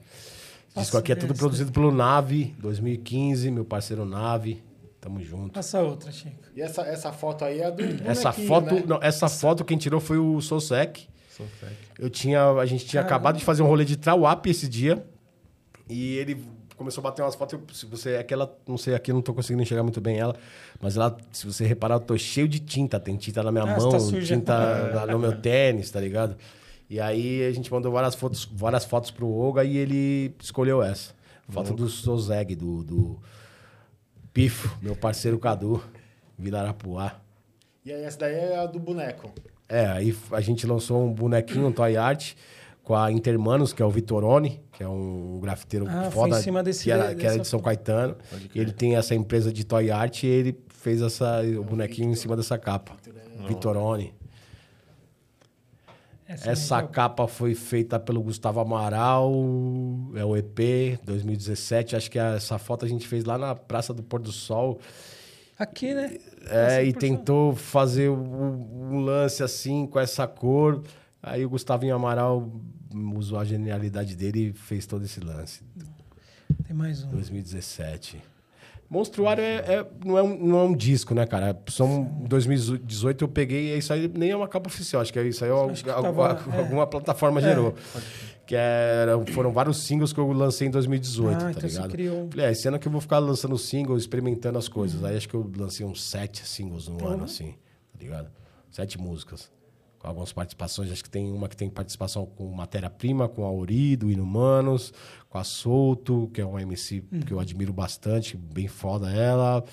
Esse disco aqui é tudo esse- produzido pelo Nave, 2015, meu parceiro Nave. Tamo junto. Passa outra, Chico. E essa, essa foto aí é do Essa foto, né? não, essa foto quem tirou foi o Soulsec. Eu tinha, a gente tinha acabado de fazer um rolê de Trawap esse dia e ele começou a bater umas fotos. eu- Se você aquela, não sei, aqui eu não tô conseguindo enxergar muito bem ela, mas ela, se você reparar, eu tô cheio de tinta, tem tinta na minha Ah, mão, você tá tinta no meu tênis, tá ligado? E aí a gente mandou várias fotos, várias fotos pro Olga e ele escolheu essa. Foto do Sozeg, do, do Pifo, meu parceiro Cadu, Vila Arapuá. E aí essa daí é a do boneco. É, aí a gente lançou um bonequinho, um toy art, com a Intermanos, que é o Vitorone, que é um grafiteiro Ah, foi foda, em cima desse- que, era, que era de São Caetano. Ele tem essa empresa de toy art e ele fez essa, o bonequinho em cima dessa capa. Vitorone. Essa, Essa é legal. capa foi feita pelo Gustavo Amaral, é o EP 2017. Acho que essa foto a gente fez lá na Praça do Pôr do Sol. Aqui, né? É, e 100%. tentou fazer um, um lance assim, com essa cor. Aí o Gustavinho Amaral usou a genialidade dele e fez todo esse lance. Tem mais um. 2017. Monstruário é, é- não, é um, não é um disco, né, cara? São 2018 eu peguei, isso aí nem é uma capa oficial, acho que é isso aí, que alguma, tava- é. alguma plataforma gerou. Que era, foram vários singles que eu lancei em 2018, Ah, tá então você ligado? criou um- Falei, é, esse ano que eu vou ficar lançando singles, experimentando as coisas. Aí acho que eu lancei uns sete singles no ano, assim, tá ligado? Sete músicas. Com algumas participações, acho que tem uma que tem participação com Matéria-Prima, com a Ori, do Inumanos, com a Solto, que é uma MC que eu admiro bastante, bem foda ela.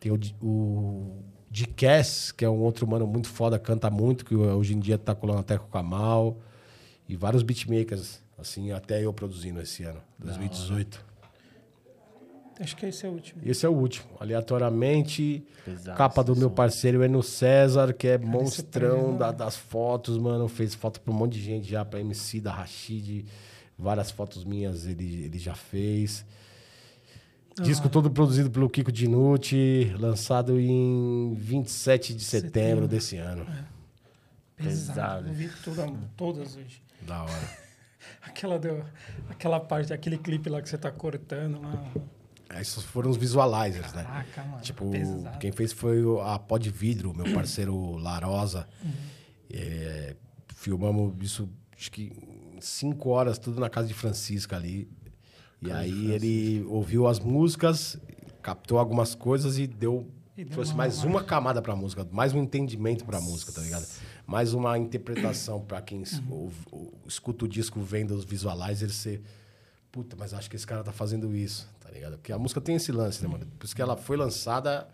Tem o, o de Cass, que é um outro mano muito foda, canta muito, que hoje em dia tá colando até com o Kamal. E vários beatmakers, assim, até eu produzindo esse ano, 2018. Acho que esse é o último. Esse é o último. Aleatoriamente, Pesado capa do meu parceiro Eno César, que é esse monstrão também, da- né? das fotos, mano. Fez foto pra um monte de gente já, pra MC da Rashid. Várias fotos minhas ele, ele já fez. Disco todo produzido pelo Kiko Dinucci, lançado em 27 de setembro, Setembro. desse ano. Pesado. Pesado. Eu vi tudo, todas hoje. Da hora. Aquela, do, aquela parte, aquele clipe lá que você tá cortando lá. Esses foram os visualizers, né? Caraca, mano. Tipo, pesado. quem fez foi a Pó de Vidro, meu parceiro Larosa. Uhum. É, filmamos isso, acho que cinco horas, tudo na casa de Francisca ali. E aí ele ouviu as músicas, captou algumas coisas e deu. E deu trouxe uma- mais uma camada pra música, mais um entendimento pra música, tá ligado? Mais uma interpretação pra quem Uhum. ouve- ou- escuta o disco vendo os visualizers, você. Puta, mas acho que esse cara tá fazendo isso, tá ligado? Porque a música tem esse lance, né, mano? Por isso que ela foi lançada,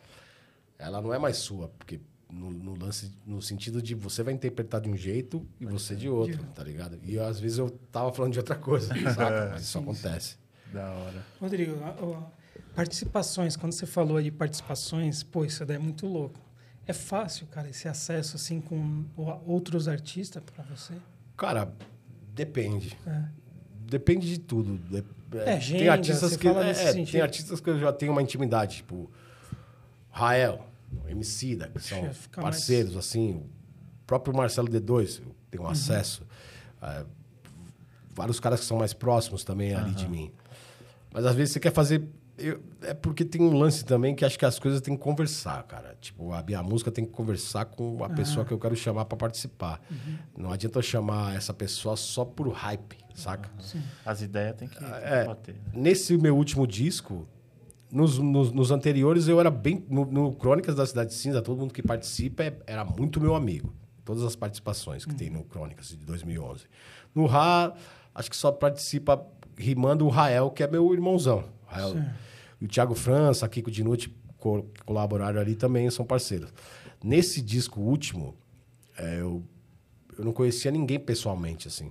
ela não é mais sua, porque no, no lance, no sentido de você vai interpretar de um jeito e você de outro, tá ligado? E às vezes eu tava falando de outra coisa, saca? Mas isso acontece. Da hora. Rodrigo, participações, quando você falou aí de participações, pô, isso daí é muito louco. É fácil, cara, esse acesso assim com outros artistas pra você? Cara, depende. É. Depende de tudo. É, agenda, tem artistas que é, é, tem artistas que eu já tenho uma intimidade, tipo Rael, Emicida, que são fica mais- parceiros assim, o próprio Marcelo D2, eu Uhum. tenho acesso. Ah, vários caras que são mais próximos também ali de mim. Mas às vezes você quer fazer eu- é porque tem um lance também que acho que as coisas têm que conversar, cara. Tipo, a minha música tem que conversar com a pessoa que eu quero chamar pra participar. Não adianta eu chamar essa pessoa só por hype, saca? As ideias tem que, tem que É, bater. né? nesse meu último disco, nos, nos, nos anteriores eu era bem. No, no Crônicas da Cidade Cinza, todo mundo que participa é- era muito meu amigo. Todas as participações que tem no Crônicas de 2011. No Ra, acho que só participa rimando o Rael, que é meu irmãozão. Rael. E o Thiago França, Kiko Dinucci, co colaboraram ali também, são parceiros. Nesse disco último, é, eu, eu não conhecia ninguém pessoalmente, assim.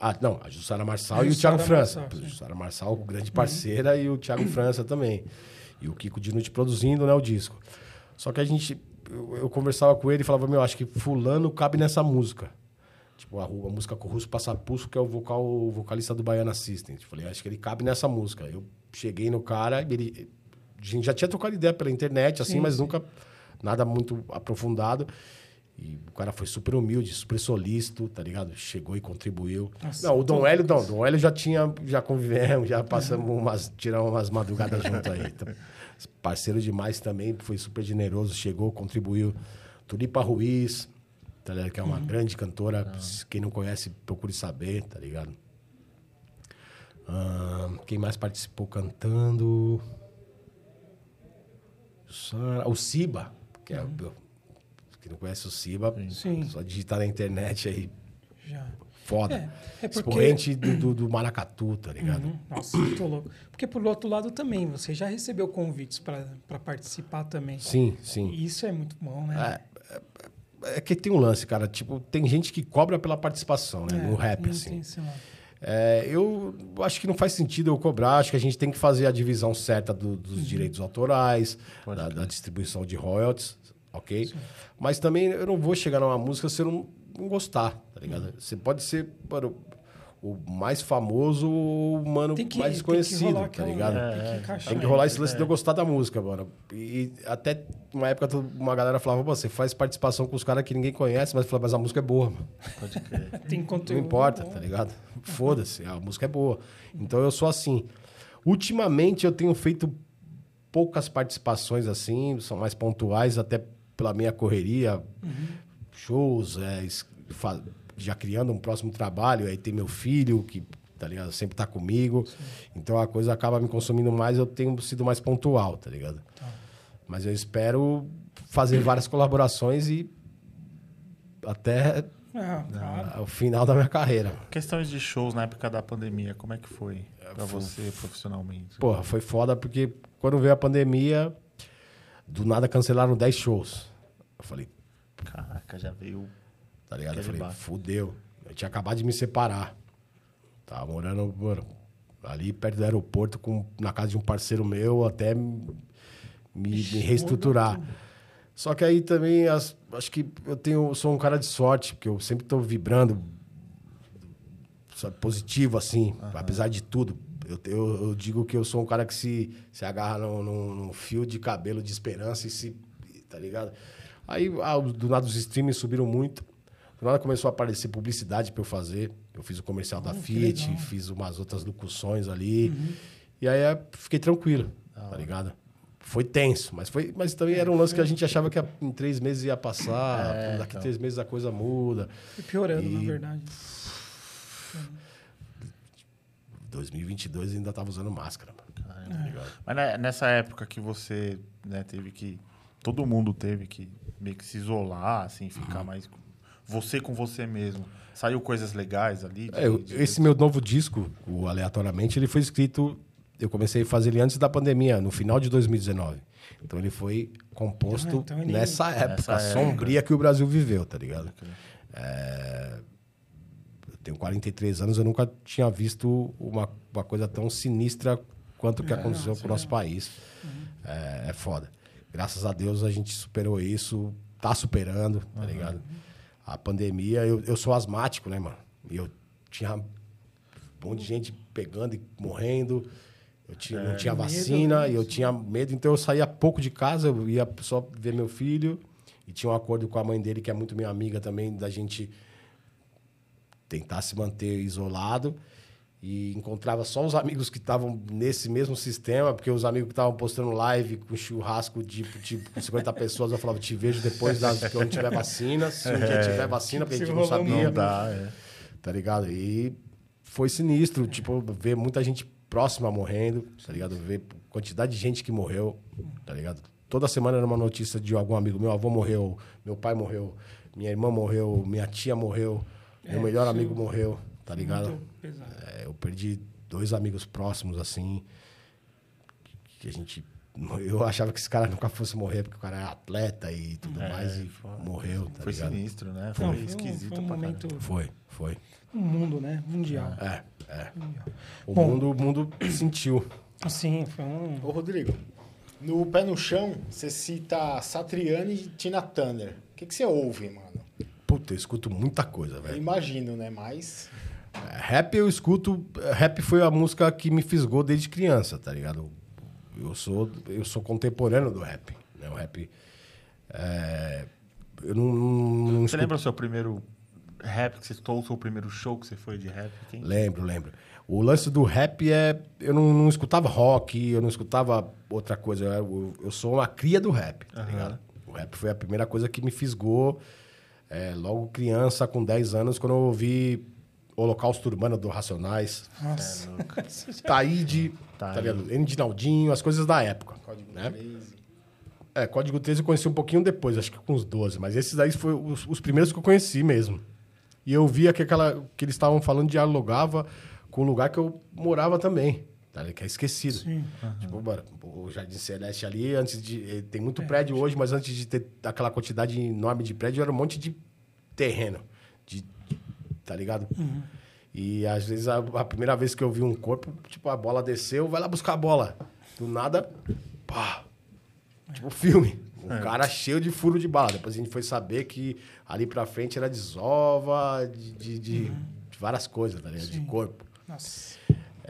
Ah, não, a Jussara Marçal A e o Thiago França. Marçal, sim. Jussara Marçal, grande parceira, e o Thiago França também. E o Kiko Dinucci produzindo né, o disco. Só que a gente. Eu, eu conversava com ele e falava, meu, acho que fulano cabe nessa música. Tipo, a, a música com o Russo Passapulso, que é o, vocal, o vocalista do Baiana Assistant. Falei, acho que ele cabe nessa música. Eu cheguei no cara, ele. A gente já tinha trocado ideia pela internet, assim, Sim, mas nunca nada muito aprofundado. E o cara foi super humilde, super solícito, tá ligado? Chegou e contribuiu. Nossa, não, o Dom Hélio, não. Dom Hélio já tinha, já convivemos, já passamos umas, tiramos umas madrugadas junto aí. Então, parceiro demais também, foi super generoso, chegou, contribuiu. Tulipa Ruiz, tá ligado? Que é uma grande cantora. Quem não conhece, procure saber, tá ligado? Quem mais participou cantando? Sara- O Siba, que é o. Quem não conhece o Siba, Sim. só digitar na internet aí. Já. Foda. É, é porque- Expoente do, do, do Maracatu, tá ligado? Uhum. Nossa, muito louco. Porque por outro lado também, você já recebeu convites para participar também. Sim, sim. E isso é muito bom, né? É, é que tem um lance, cara. Tipo, tem gente que cobra pela participação, né? no rap, assim. tem lado. É, eu acho que não faz sentido eu cobrar. Acho que a gente tem que fazer a divisão certa do- dos direitos autorais, da, da distribuição de royalties, ok? Mas também eu não vou chegar numa música se eu não, não gostar, tá ligado? Você pode ser mano, o mais famoso ou o mano que, mais tem que desconhecido, rolar tá aquela- ligado? Tem que encaixar. Tem que rolar esse lance de eu gostar da música, mano. E até uma época uma galera falava, "Pô, você faz participação com os caras que ninguém conhece, mas fala, mas a música é boa, mano. Pode crer. Tem conteúdo. Não importa, bom. tá ligado? Foda-se, a música é boa. Então eu sou assim. Ultimamente eu tenho feito poucas participações assim, são mais pontuais, até pela minha correria, shows, é, já criando um próximo trabalho, aí tem meu filho que tá ligado? sempre tá comigo. Então a coisa acaba me consumindo mais, eu tenho sido mais pontual, tá ligado? Mas eu espero fazer várias colaborações e até Ah, claro. o final da minha carreira. Questões de shows na época da pandemia, como é que foi pra você profissionalmente? Porra, foi foda porque quando veio a pandemia, do nada cancelaram 10 shows. Eu falei, Caraca, já veio. Tá ligado? Eu Aquele falei, baque. fudeu. Eu tinha acabado de me separar. Tava morando, mano, ali perto do aeroporto, com, na casa de um parceiro meu, até me, me reestruturar. Só que aí também, as- acho que eu tenho, sou um cara de sorte, porque eu sempre tô vibrando sabe, positivo, assim, apesar de tudo. Eu, eu, eu digo que eu sou um cara que se, se agarra num, num- fio de cabelo de esperança e se. Tá ligado? Aí, ah, do nada, os streams subiram muito. Do nada começou a aparecer publicidade pra eu fazer. Eu fiz o comercial da Fiat, fiz umas outras locuções ali. E aí eu fiquei tranquilo, tá ligado? Foi tenso, mas, foi, mas também era um lance que a gente achava que em três meses ia passar. daqui três meses a coisa muda. Foi piorando, na E- verdade. 2022 ainda tava usando máscara, mano. Tá ligado? Mas né, nessa época que você né, teve que. Todo mundo teve que meio que se isolar, assim, ficar Uhum. mais. Você com você mesmo. Saiu coisas legais ali? de- É, eu- de- esse meu novo disco, o Aleatoriamente, ele foi escrito. Eu comecei a fazer ele antes da pandemia, no final de 2019. Então ele foi composto Ah, então ele- nessa época Nessa época. sombria que o Brasil viveu, tá ligado? É, Eu tenho 43 anos, eu nunca tinha visto uma, uma coisa tão sinistra quanto o que aconteceu com o nosso país. É, é foda. Graças a Deus a gente superou isso, tá superando, tá ligado? A pandemia, eu, eu sou asmático, né, mano? E eu tinha um monte de gente pegando e morrendo. Eu tinha, não tinha vacina, né? e eu tinha medo, então eu saía pouco de casa, eu ia só ver meu filho. E tinha um acordo com a mãe dele, que é muito minha amiga também, da gente tentar se manter isolado. E encontrava só os amigos que estavam nesse mesmo sistema, porque os amigos que estavam postando live com churrasco de tipo, com 50 pessoas, eu falava, te vejo depois da, que eu tiver vacina, se um dia tiver vacina, porque a gente não sabia Não dá, é. tá ligado? E foi sinistro, tipo, ver muita gente próxima morrendo, tá ligado? Ver quantidade de gente que morreu, tá ligado? Toda semana era uma notícia de algum amigo. Meu avô morreu, meu pai morreu, minha irmã morreu, minha tia morreu, meu melhor amigo morreu, tá ligado? É, eu perdi dois amigos próximos, assim, que a gente... Eu achava que esse cara nunca fosse morrer, porque o cara é atleta e tudo mais, e morreu, tá Foi ligado? sinistro, né? Foi foi um- esquisito foi um pra momento, caramba. Foi, foi. um mundo, né? Mundial. É, é. O Bom. mundo, o mundo sentiu. Sim, foi um... Ô, Rodrigo, no Pé no Chão, você cita Satriani e Tina Turner. O que, que você ouve, mano? Puta, eu escuto muita coisa, velho. imagino, né? Mas. Rap eu escuto. Rap foi a música que me fisgou desde criança, tá ligado? Eu sou, eu sou contemporâneo do rap. Né? O rap. é, eu não. não, não Você escuto- lembra o seu primeiro rap que você escutou, o seu primeiro show que você foi de rap? Quem? Lembro, lembro. O lance do rap é. Eu não, não escutava rock, eu não escutava outra coisa. Eu, eu sou uma cria do rap, tá ligado? O rap foi a primeira coisa que me fisgou. é, logo criança, com 10 anos, quando eu ouvi Holocausto Urbano do Racionais, Nossa. Taíde, tá ligado? N de Naldinho, as coisas da época. Código né? 13. É, Código 13 eu conheci um pouquinho depois, acho que com uns 12, mas esses daí foram os, os primeiros que eu conheci mesmo. E eu via que, aquela, que eles estavam falando dialogava com o lugar que eu morava também, tá ligado? que é esquecido. Sim. Tipo, mano, o Jardim Celeste ali, antes de. eh, Tem muito prédio hoje, mas antes de ter aquela quantidade enorme de prédio, era um monte de terreno. De, tá ligado? E às vezes a, a primeira vez que eu vi um corpo, tipo, a bola desceu, vai lá buscar a bola. Do nada, pá. Tipo filme. Um cara cheio de furo de bala. Depois a gente foi saber que ali pra frente era desova, de, de, de- de várias coisas, tá ligado? De corpo. Nossa.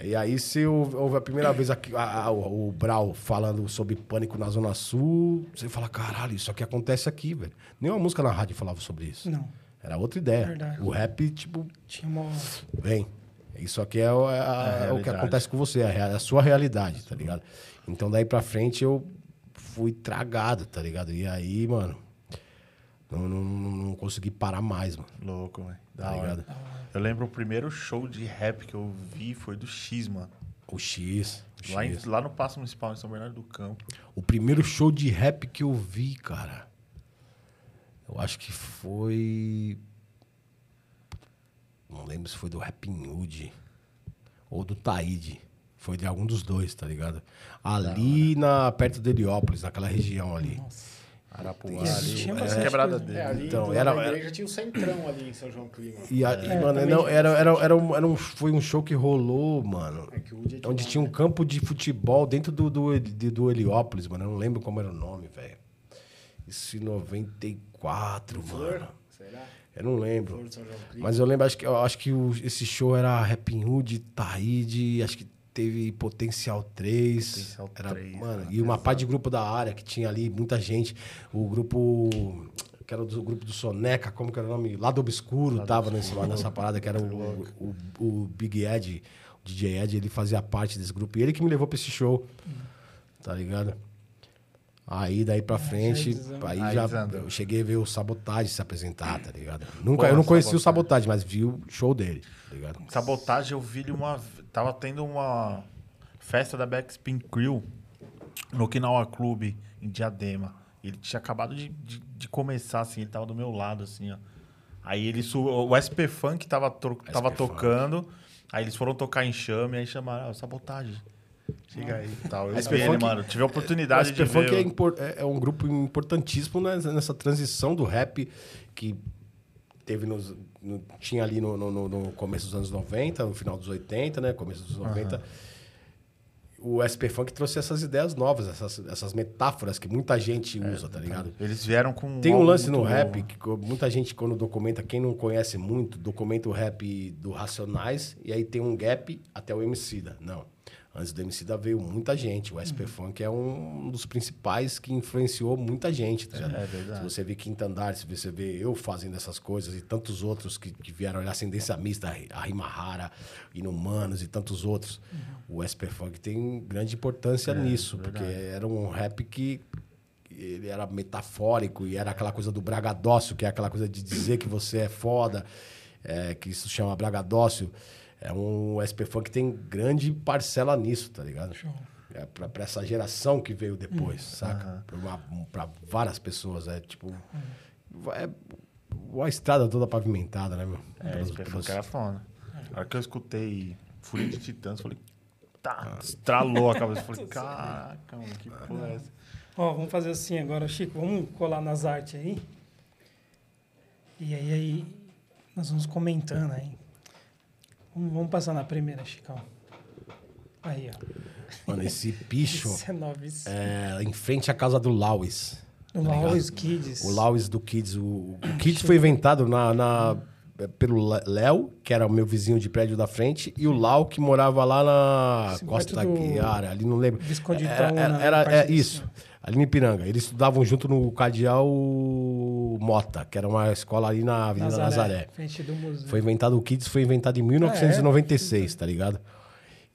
E aí, se houve a primeira vez aqui, a- a- o, o Brau falando sobre pânico na Zona Sul, você fala, caralho, isso aqui acontece aqui, velho. Nenhuma música na rádio falava sobre isso. Não. Era outra ideia. Verdade. O rap, tipo, Tinha uma. vem. Isso aqui é, o- é a- É a é o que acontece com você, a, a sua realidade, tá ligado? Então daí pra frente eu fui tragado, tá ligado? E aí, mano, não, não, não- não consegui parar mais, mano. Louco, velho. Tá hora. ligado? Eu lembro o primeiro show de rap que eu vi foi do X, mano. O X. O, Lá, em- X. lá no Passo Municipal, em São Bernardo do Campo. o primeiro show de rap que eu vi, cara. Eu acho que foi. Não lembro se foi do Rap Nude ou do Taíde. Foi de algum dos dois, tá ligado? Ali na, perto de Heliópolis, naquela região ali. Arapuá Isso, ali. tinha bastante quebrada coisa. dele. É, ali Então, era- era- igreja tinha um centrão ali em São João Clima. E, a- É, e, mano, não, era, era, era, um, era um, foi um show que rolou, mano. É que é de Onde lá, tinha um né? campo de futebol dentro do, do, de- do Heliópolis, mano. Eu não lembro como era o nome, velho. Isso em 94, mano. Flor? Será? Eu não lembro. Flor de São João Clima. Mas eu lembro, acho que, acho que o- esse show era Rap Hood, Taíde, acho que teve Potencial 3. Potencial era, 3, mano, e uma parte de grupo da área que tinha ali, muita gente. O grupo. Que era do grupo do Soneca, como que era o nome? Lado Obscuro tava nesse, lá nessa parada, que era o, o, o Big Ed, o DJ Ed, ele fazia parte desse grupo. E ele que me levou pra esse show. Tá ligado? Aí daí pra frente, desandou. aí Aí já desandou. eu cheguei a ver o Sabotagem se apresentar, tá ligado? Nunca, eu não conheci o Sabotagem. Sabotagem, mas vi o show dele, tá ligado? Sabotagem, eu vi ele uma. Tava tendo uma festa da Backspin Crew no Okinawa Club, em Diadema. Ele tinha acabado de, de, de começar, assim, ele tava do meu lado, assim, ó. Aí ele. O SP Funk tava, to- tava Funk. tocando. Aí eles foram tocar em chame, aí chamaram, ah, sabotagem. Chega aí tal. Eu SP vi ele, Funk- mano. Tive a oportunidade o de SP Funk ver. é, impor- é- é um grupo importantíssimo nessa, nessa transição do rap que teve nos, no- tinha ali no, no- no- começo dos anos 90, no final dos 80, né? Começo dos 90. O SP Funk trouxe essas ideias novas, essas, essas metáforas que muita gente usa, tá ligado? Eles vieram com. Tem um lance no rap novo. que muita gente, quando documenta, quem não conhece muito, documenta o rap do Racionais e aí tem um gap até o Emicida. Não. Antes do Emicida veio muita gente. O SP Funk é um dos principais que influenciou muita gente. Tá ligado? É verdade. Se você vê Quinta Andar, se você vê eu fazendo essas coisas e tantos outros que, que vieram olhar Ascendência Mista, a Rimahara, Inumanos e tantos outros. O SP Funk tem grande importância nisso, porque era um rap que ele era metafórico e era aquela coisa do bragadócio, que é aquela coisa de dizer que você é foda, é, que isso chama bragadócio. É um SP Funk tem grande parcela nisso, tá ligado? É pra, pra essa geração que veio depois, saca? Pra, uma- pra várias pessoas, é tipo... É uma estrada toda pavimentada, né, meu? É, Pelos- esse pelos- funk era foda. Na hora que eu escutei Fúria de Titãs, eu falei, tá, estralou a cabeça. Eu falei, caraca, mano, que porra é essa? Ó, vamos fazer assim agora, Chico. Vamos colar nas artes aí. E aí, aí nós vamos comentando aí. Vamos, vamos passar na primeira, Chicão. Aí, ó. Mano, esse bicho Isso é novíssimo. é em frente à casa do Lauis. O Laos Kids. O Lauis do Kids. O, o Kids foi inventado na, na- pelo Le- Léo, que era o meu vizinho de prédio da frente, e o Lau, que morava lá na Sim, Costa Guiara, ali não lembro. Visconde Era, Itaúna, era, na era- parte é, de isso, ali em Ipiranga. Eles estudavam junto no Cardeal Mota, que era uma escola ali na Avenida Nazaré. Museu. Foi inventado o Kids, foi inventado em Ah, 1996, tá ligado?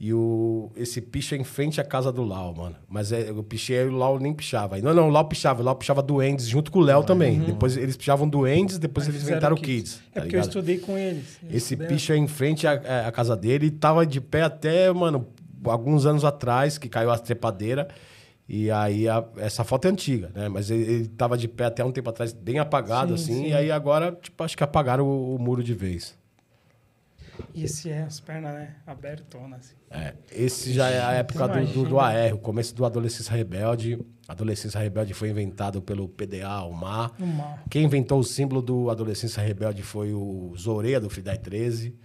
E o, esse picho é em frente à casa do Lau, mano. Mas é, eu pichei e o Lau nem pichava. Não, não, o Lau pichava. O Lau pichava Duendes junto com o Léo também. Depois eles pichavam Duendes, depois Aí eles inventaram o Kids. É tá porque eu estudei com eles. Esse picho é em frente à, à- à casa dele e tava de pé até, mano, alguns anos atrás, que caiu a trepadeira. E aí, a- essa foto é antiga, né? Mas ele, ele tava de pé até um tempo atrás, bem apagado, Sim, assim. sim. E aí agora, tipo, acho que apagaram o, o muro de vez. E esse é as pernas, né? Abertonas. Assim. É, esse já é a época do, do, do AR, o começo do Adolescência Rebelde. Adolescência Rebelde foi inventado pelo PDA, o MAR. O mar. Quem inventou o símbolo do Adolescência Rebelde foi o Zoreia, do Fidai 13.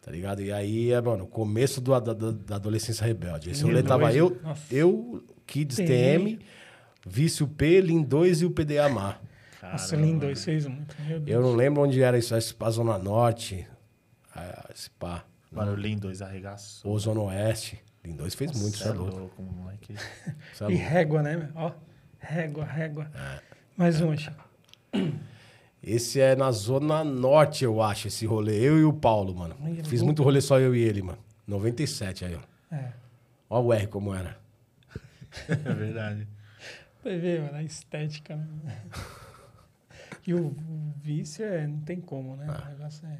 Tá ligado? E aí, é, mano, o começo do, da, da, Adolescência Rebelde. Esse rolê tava eu, nossa. eu, Kids TM. TM, Vício P, Lin 2 e o PDA MAR. Nossa, o Lin 2 fez muito. Eu não lembro onde era isso, esse pá Zona Norte, ah, esse pá, Mano, o Lin 2 arregaçou. ou Zona Oeste. Lin 2 fez muito, Cê isso é louco. louco, moleque. Isso é E régua, né? Ó, régua, régua. Mais um, Chico. Esse é na Zona Norte, eu acho, esse rolê. Eu e o Paulo, mano. Fiz muito rolê só eu e ele, mano. 97 aí, ó. É. Ó o R como era. É verdade. Vai ver, mano, a estética, né? E o, vício é, não tem como, né? Ah. O negócio é.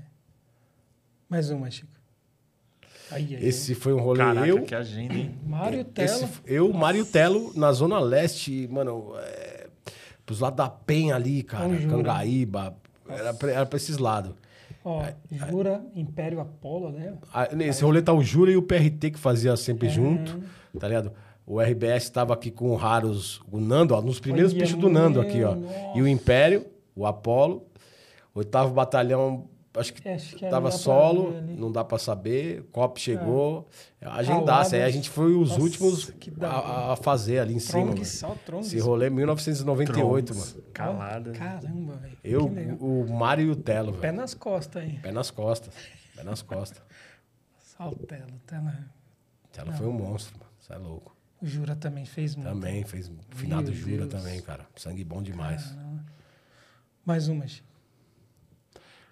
Mais uma, Chico. Aí, aí. Esse foi um rolê Caraca, eu. que agenda, hein? Mário Esse, Tela. eu, Mário Telo, na Zona Leste, mano, é, pros lados da Penha ali, cara, Onde, Jura? Cangaíba, era pra, era pra esses lados. Ó, Jura, Império Apolo, né? Ah, Nesse rolê tá o Jura e o PRT que fazia sempre junto, tá ligado? O RBS tava aqui com o Raros, o Nando, ó, nos primeiros Olha, bichos do Nando aqui, ó. nossa. E o Império, o Apolo, oitavo batalhão, acho que É, acho que tava não dá pra solo, não dá pra saber. Cop chegou, agendasse. Aí a Aladas. gente foi os Nossa, últimos a, a fazer ali em cima. Trong, mano. só. Esse rolê é 1998, Trunks, mano. Calada. Caramba, velho. Eu, o Mário e o Telo, Pé velho. nas costas aí. Pé nas costas. Pé nas costas. Saltelo, Tela. Telo foi um monstro, mano. Você é louco. O Jura também fez muito. Também, fez finado Meu Jura Deus. também, cara. Sangue bom demais. Mais uma, Chico.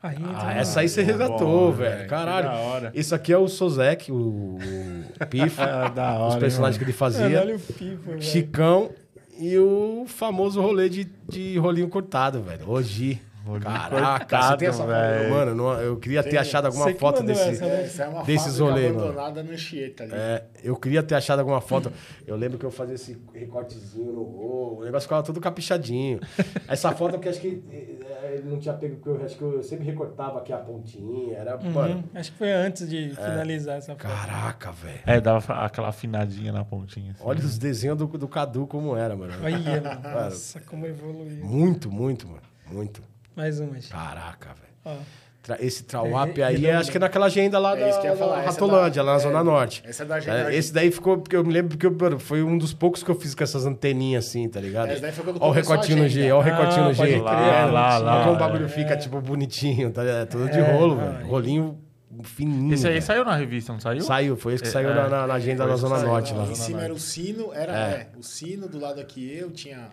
Aí Ah, essa aí você resgatou, velho, Caralho. da hora. Isso aqui é o Sozek, o, o Pifo. É da hora, os personagens mano? que ele fazia. olha o Pipo, velho. Chicão e o famoso rolê de, de rolinho cortado, velho. Hoje. Caraca, cortado, você tem essa velho. foto? Mano, não- eu queria ter achado alguma foto desse. essa, né? Essa é uma rolê, mano. abandonada no Anchieta ali. É, eu queria ter achado alguma foto. Eu lembro que eu fazia esse recortezinho no gol, o negócio ficava tudo caprichadinho. Essa foto que acho que eh, ele não tinha pego, porque eu acho que eu sempre recortava aqui a pontinha. Era, mano. Uhum, Acho que foi antes de É. finalizar essa foto. Caraca, velho. É, dava aquela afinadinha na pontinha. assim. Olha os desenhos do, do Cadu como era, mano. Olha, mano. Nossa, como evoluiu. Muito, muito, mano. Muito. Mais uma. Caraca, velho. Tra- Esse Trawap É, aí, é, acho que é naquela agenda lá É da, isso que ia falar, da essa Ratolândia, da- lá na é, Zona Norte. essa é da agenda- É, Esse daí ficou, porque eu me lembro que eu, foi um dos poucos que eu fiz com essas anteninhas assim, tá ligado? Esse daí foi quando Ó o recortinho no G, ó o agenda. recortinho no Ah, G. lá, Ó lá, como o é. bagulho fica, tipo, bonitinho, tá ligado? Tudo de É, rolo, ah, velho. Rolinho fininho. Esse aí velho. saiu na revista, não saiu? Saiu, foi esse que É, saiu é. na, na- agenda da Zona Norte lá. Em cima era o sino, era É. é, o sino, do lado aqui eu tinha,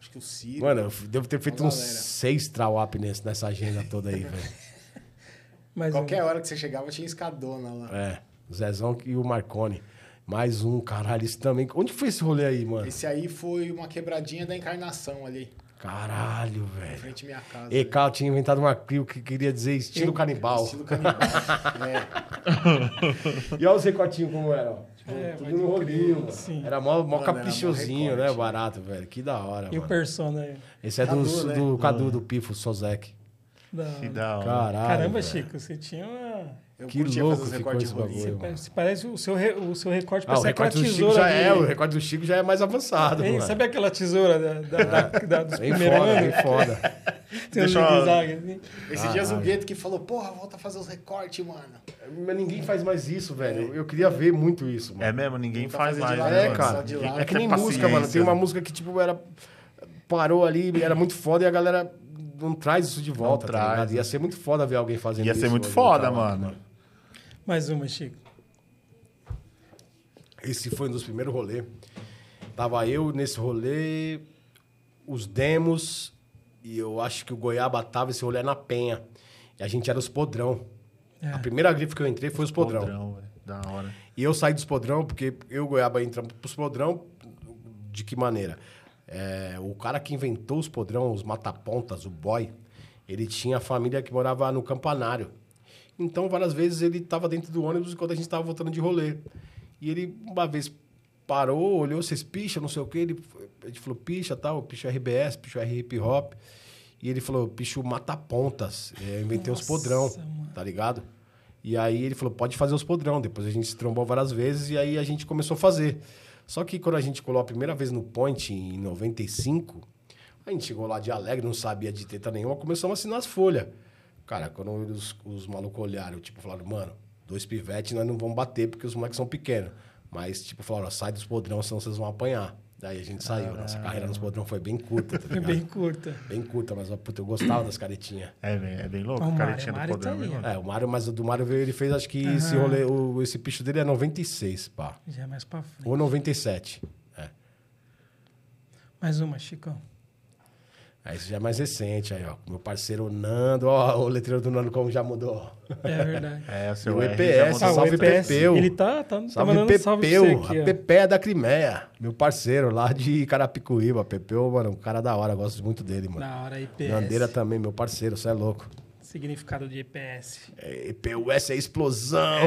acho que o Ciro. Mano, eu devo ter feito uns seis Trawap nessa agenda toda aí, velho. Qualquer uma. hora que você chegava tinha escadona lá. É, o Zezão e o Marconi. Mais um, caralho, isso também. Onde foi esse rolê aí, mano? Esse aí foi uma quebradinha da encarnação ali, Caralho, em velho. frente à minha casa. E Cal tinha inventado uma crio que queria dizer estilo canibal. Estilo canibal. é. E olha os recortinhos como era, ó. Tipo, É, tudo no rolinho, mano. sim. Era mó, mó Mano, era mó caprichosinho, né? Barato, velho. Que da hora, E o mano. Persona aí? Esse é Cadu, dos- né? do Cadu, do Pifo, Sozek. Da... Que da hora. Caralho. Caramba, velho. Chico, você tinha uma... Eu Que curtia louco fazer os ficou recortes bagulho. Você parece o seu, re- o seu recorte Ah, o parece aquela tesoura já é, o recorte do Chico já é mais avançado, Ei, mano. Sabe aquela tesoura da, da, da, da- dos Bem primeiros foda, anos? bem foda. Tem um eu- assim. Esse dia o Gueto que falou, porra, volta a fazer os recortes, mano. Mas ninguém faz mais isso, velho. Eu queria ver muito isso, mano. É mesmo, ninguém faz mais, né, É, mano? cara. É que nem música, mano. Tem uma música que, tipo, era. Parou ali, era muito foda e a galera não traz isso de volta, tá traz, ligado? né? Ia ser muito foda ver alguém fazendo Ia isso. ser muito foda, tá, mano. Mais uma, Chico. Esse foi um dos primeiros rolês. Tava eu nesse rolê, os demos, e eu acho que o Goiaba tava esse rolê na Penha. E a gente era os podrão. É. A primeira grife que eu entrei foi os podrão. Podrão, velho. Da hora. E eu saí dos podrão, porque eu e o Goiaba entramos pros podrão. De que maneira? É, o cara que inventou os podrão, os matapontas, o boy, ele tinha família que morava no campanário. Então, várias vezes ele estava dentro do ônibus enquanto a gente estava voltando de rolê. E ele, uma vez, parou, olhou, vocês picha, não sei o quê. Ele, a gente falou, picha, tal, picho RBS, picho R hip hop. E ele falou, picho mata pontas. É, eu inventei os Nossa, podrão, mano. tá ligado? E aí ele falou, pode fazer os podrão. Depois a gente se trombou várias vezes e aí a gente começou a fazer. Só que quando a gente colou a primeira vez no Point, em 95, a gente chegou lá de alegre, não sabia de teta nenhuma, começamos a assinar as folhas. Cara, quando os, os malucos olharam, tipo, falaram, mano, dois pivetes nós não vamos bater porque os moleques são pequenos. Mas, tipo, falaram, ó, sai dos podrão, senão vocês vão apanhar. Daí a gente saiu. Nossa carreira nos podrão foi bem curta, tá ligado? bem curta. Bem curta, mas puta, eu gostava das caretinhas. É bem, é bem louco, o Mário, caretinha o do Mário podrão. tá bem aí, louco. É, o Mário, mas o do Mário veio, ele fez, acho que esse rolê, o, esse picho dele é 96, pá. Já é mais pra frente. Ou 97. É. Mais uma, Chicão. Aí isso já é mais recente, aí, ó. Meu parceiro Nando, ó, o letreiro do Nando como já mudou. É verdade. É, o seu o EPS. Ah, salve, Pepeu. Ele tá, tá, tá Salve salve pra Pepeu, você aqui, a ó. Pepé da Crimeia. Meu parceiro lá de Carapicuíba. Pepeu, mano, um cara da hora, gosto muito dele, mano. Da hora, IPS. Nandeira também, meu parceiro, você é louco. Significado de IPS. É, EPUS é explosão.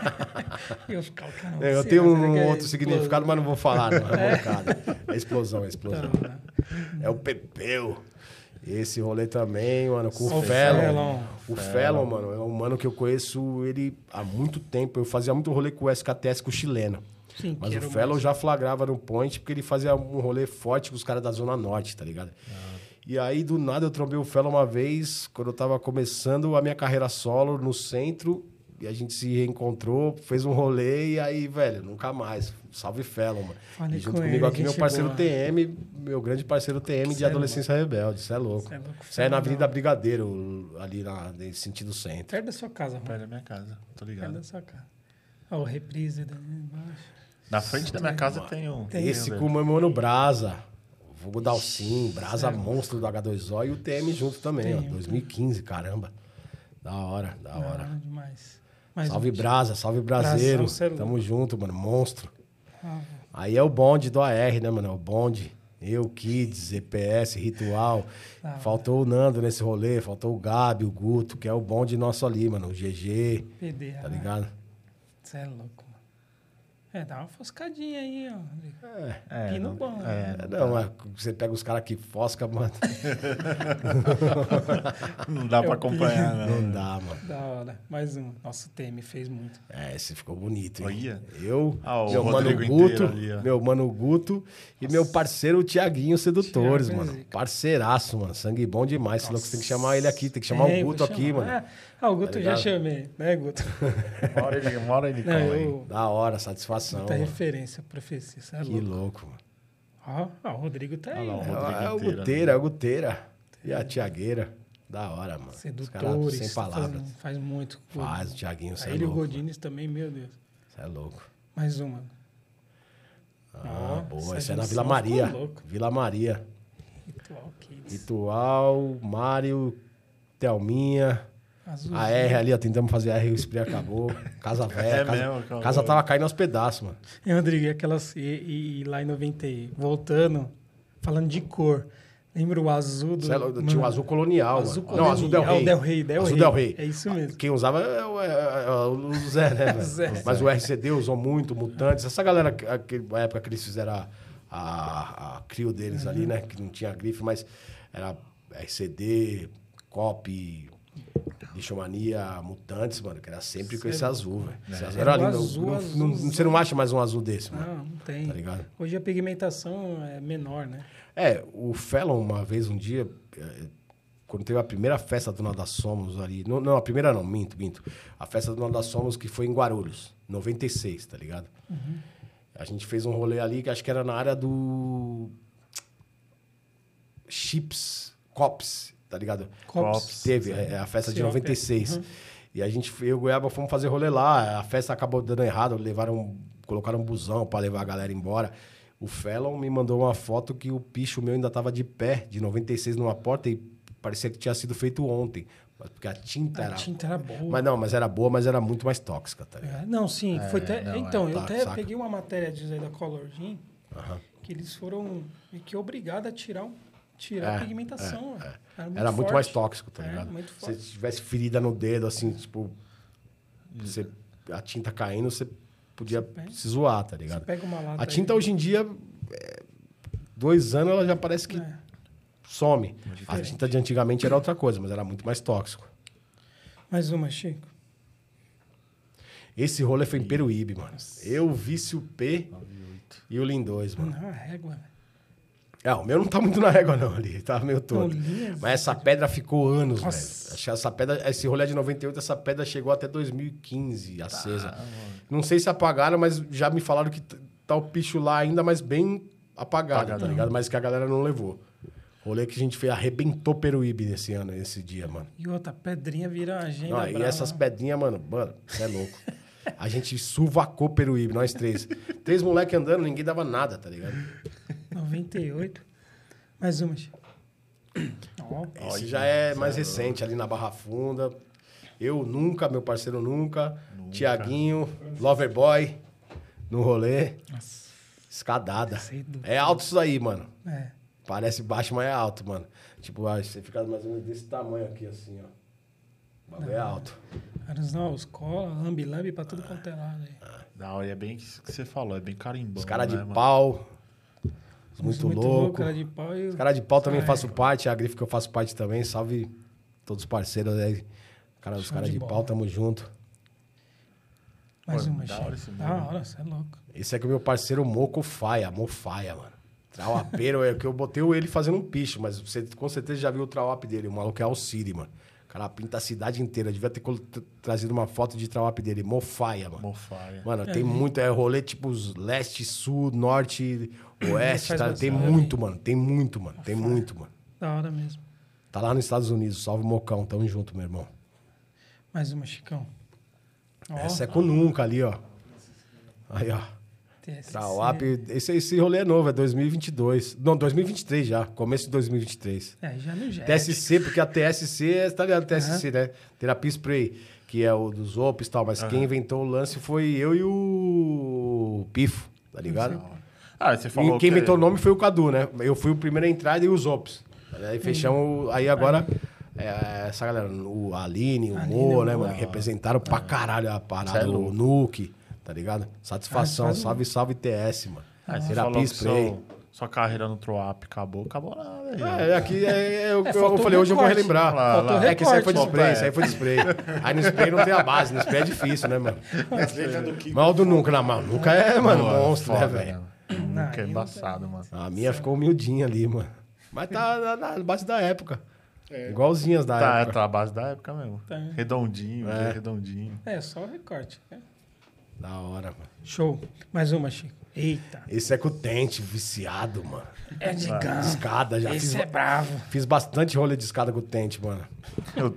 Eu, os caras, cara, É, eu tenho um é outro significado, mas não vou falar, não. É molecada. É explosão, é explosão? Da hora. É o Pepeu. Esse rolê também, mano, com o o Felon. Felon. O Felon, mano, é um mano que eu conheço ele há muito tempo. Eu fazia muito rolê com o SKTS com o chileno. Sim, Mas o Felon já flagrava no point porque ele fazia um rolê forte com os caras da Zona Norte, tá ligado? E aí, do nada, eu trombei o Felon uma vez, quando eu tava começando a minha carreira solo no centro. E a gente se reencontrou, fez um rolê e aí, velho, nunca mais. Salve Felon, mano. Falei e junto com comigo ele, aqui, meu parceiro boa. TM, meu grande parceiro TM de Cê é Adolescência Rebelde. Isso é louco. Cê é louco, Isso é na Avenida. Brigadeiro, ali na, nesse sentido centro. Perto da sua casa, mano. Perto da minha casa, tô Perto ligado. da sua casa. Ó, o reprise da embaixo. Na frente da minha casa tem um... Tem. Esse com o meu mano Brasa. Vulgo Dalcin, Brasa Monstro do H2O e o TM junto também, ó. Tem, 2015, caramba. Da hora, da Da hora. demais. Mais Salve um. Brasa, salve Braseiro. É Tamo junto, mano. Monstro. Ah, Aí é o bonde do AR, né, mano? É o bonde. Eu, Kids, EPS, Ritual. Hora. Faltou o Nando nesse rolê, faltou o Gabi, o Guto, que é o bonde nosso ali, mano. O GG, PDA. tá ligado? Você é louco, mano. É, dá uma foscadinha aí, ó. Rodrigo. É, Pino não- bom. é, É, não, é, você pega os caras que fosca, mano. não dá pra Eu acompanhar, não. Não dá, mano. Da hora. Mais um. Nossa, o TM fez muito. É, esse ficou bonito, hein? Olha. Eu, Ah, o meu mano Guto, ali, meu mano Guto e meu parceiro Tiaguinho Sedutores, Thiago é mano. Parceiraço, mano. Sangue bom demais. Louco, você tem que chamar ele aqui, tem que chamar É, o Guto aqui, chamar. mano. Ah, Ah, o Guto Tá já chamei, né, Guto? Uma hora ele, uma hora ele Não, eu... Da hora, satisfação. Muita mano. referência, profecia. Você é Que louco. louco, mano. Ó, ó, o Rodrigo tá aí. lá, o né? Rodrigo É, o inteiro, Guteira, é o Guteira. E a Tiagueira. Da hora, mano. Sedutores. sem tá palavras. fazendo- faz muito. Faz, o Tiaguinho, você é Aí ele e o. Godines também, meu Deus. Você é louco. Mais uma. Ah, Ó, boa. essa é na Vila Maria. louco. Vila Maria. Ritual Kids. Ritual, Mário, Thelminha. Azul. A R ali, ó, tentamos fazer R e o spray acabou. Casa velha. É casa, mesmo, acabou. casa tava caindo aos pedaços, mano. E, Rodrigo, e aquelas. E, e- e lá em 90, e- voltando, falando de cor. Lembra o azul do. É tinha o azul colonial, azul mano. Não, azul Del colonial, Rey. Del Rey, Del azul. Del Rey. É isso mesmo. Quem usava é, o- é- é o Zé, né, velho? Zé. Mas o RCD usou muito, Mutantes. Essa galera, aquele- na época que eles fizeram a, a, a crio deles Uhum. ali, né? Que não tinha grife, mas era RCD, COP, Lixomania, Mutantes, mano, que era sempre com esse azul, velho. Esse azul Era era lindo. azul, Não- não- azulzão. você não acha mais um azul desse, mano. Não, não tem. Tá ligado? Hoje a pigmentação é menor, né? É, o Felon, uma vez, um dia, eh, quando teve a primeira festa do Nada Somos ali. Não, não, a primeira não, minto, minto. A festa do Nada Somos que foi em Guarulhos, 96, tá ligado? A gente fez um rolê ali que acho que era na área do. Chips, Cops, tá ligado? Cops. Teve, é, a festa de Sim, 96. E a gente, eu e o Goiaba fomos fazer rolê lá. A festa acabou dando errado, levaram, colocaram um busão pra levar a galera embora. O Felon me mandou uma foto que o picho meu ainda tava de pé, de 96, numa porta, e parecia que tinha sido feito ontem. Mas Porque a tinta A era. tinta era boa. Mas não, mas era boa, mas era muito mais tóxica, tá ligado? É, não, sim, foi até. não, é, então, eu tá, até saca. peguei uma matéria de Zé da Color Gin, Aham. que eles foram que obrigados a tirar, um- tirar É, a pigmentação. é, velho. Era muito forte. mais tóxico, tá É, ligado? muito Se forte. você tivesse ferida no dedo, assim, tipo. Você, a tinta caindo, você podia pega- se zoar, tá ligado? Pega uma lata A tinta aí. hoje em dia, é, dois anos, ela já parece que É. some. A tinta de antigamente era outra coisa, mas era muito mais tóxico. Mais uma, Chico. Esse rolê foi em Peruíbe, mano. Eu, Vício P e o Lindóis, mano. Não, régua, velho. É, o meu não tá muito na régua, não, ali. Tá meio todo. linhas. Mas essa pedra ficou anos, velho. Nossa. Essa pedra, esse rolê é de 98, essa pedra chegou até 2015, Tá, acesa. Não sei se apagaram, mas já me falaram que tá o picho lá ainda, mas bem apagado, tá Apagadão. ligado? Mas que a galera não levou. Rolê que a gente fez, arrebentou Peruíbe nesse ano, esse dia, mano. E outra, pedrinha vira agenda. Não, e essas pedrinhas, mano, mano, você é louco. A gente suvacou Peruíbe, nós três. Três moleques andando, ninguém dava nada, tá ligado? 98. Mais uma. Ó, Esse já é mais recente, ali na Barra Funda. Eu nunca, meu parceiro nunca. Tiaguinho, Loverboy, no rolê. Escadada. Cedo. É alto isso aí, mano. é. Parece baixo, mas é alto, mano. Tipo, você fica mais ou menos desse tamanho aqui, assim, ó. O bagulho é alto. Não, escola, lambi-lambi pra tudo quanto é lado aí. E é bem isso que você falou, é bem carimbão. Os caras de né, mano? pau. Os muito, louco, louco. cara de pau e... Os caras de pau também Ah, faço é. parte, a grife que eu faço parte também. Salve todos os parceiros aí. Cara, os caras de de, bola. pau, tamo junto. Mais uma, da Chico. hora Da hora, você é louco. Esse é que o meu parceiro Moco Faia, Mofaia, mano. Trauapeiro é que eu botei ele fazendo um picho, mas você com certeza já viu o trauap dele. O maluco é Alciri, mano. O cara pinta a cidade inteira. Devia ter trazido uma foto de trauap dele. Mofaia, mano. Mofaia. Mano, tem muito, é rolê tipo os leste, sul, norte, oeste, tá? Tem muito, mano. Tem muito, mano. Tem muito, mano. Da hora mesmo. Tá lá nos Estados Unidos. Salve Mocão, tamo junto, meu irmão. Mais uma, Chicão. Ó, Essa é com nunca ali, ó. Aí, ó. TSC. Trauap, esse, esse rolê é novo, é 2022. Não, 2023 já, começo de 2023. É, já no jet. TSC, porque a TSC, é- tá ligado? TSC, né? Terapia Spray, que é o dos OPs e tal, mas quem inventou o lance foi eu e o Pifo, tá ligado? Ah, você falou E quem que... inventou o nome foi o Cadu, né? Eu fui o primeiro a entrar e os OPs. Aí fechamos, aí agora, é, essa galera, o Aline, o Aline, Mo, né, mano? Representaram pra caralho a Cê é parada, o. Nuke, tá ligado? Satisfação, Ah, um- salve, salve TS, mano. Ah, você Terapia falou que Spray. seu, sua carreira no Troap acabou, acabou nada. aí, É, aqui é, é, o É, que eu faltou falei, hoje eu vou relembrar. Lá, lá. É que isso aí foi de spray, isso aí foi de spray. Aí no spray não tem a base, no spray é difícil, né, mano? Letra do Nunca, não, mas nunca é, mano, Pô, monstro, né, velho? Nunca é embaçado, mano. A minha ficou humildinha ali, mano. Mas tá na, na base da época. É. Igualzinhas da Tá, é, época. tá a base da época mesmo. Tá. Redondinho, É. redondinho. É, só o recorte. né? Da hora, mano. Show. Mais uma, Chico. Eita. Esse é com o tente, viciado, mano. É de gama. Escada, já Esse fiz, é bravo. fiz bastante rolê de escada com o tente, mano. Eu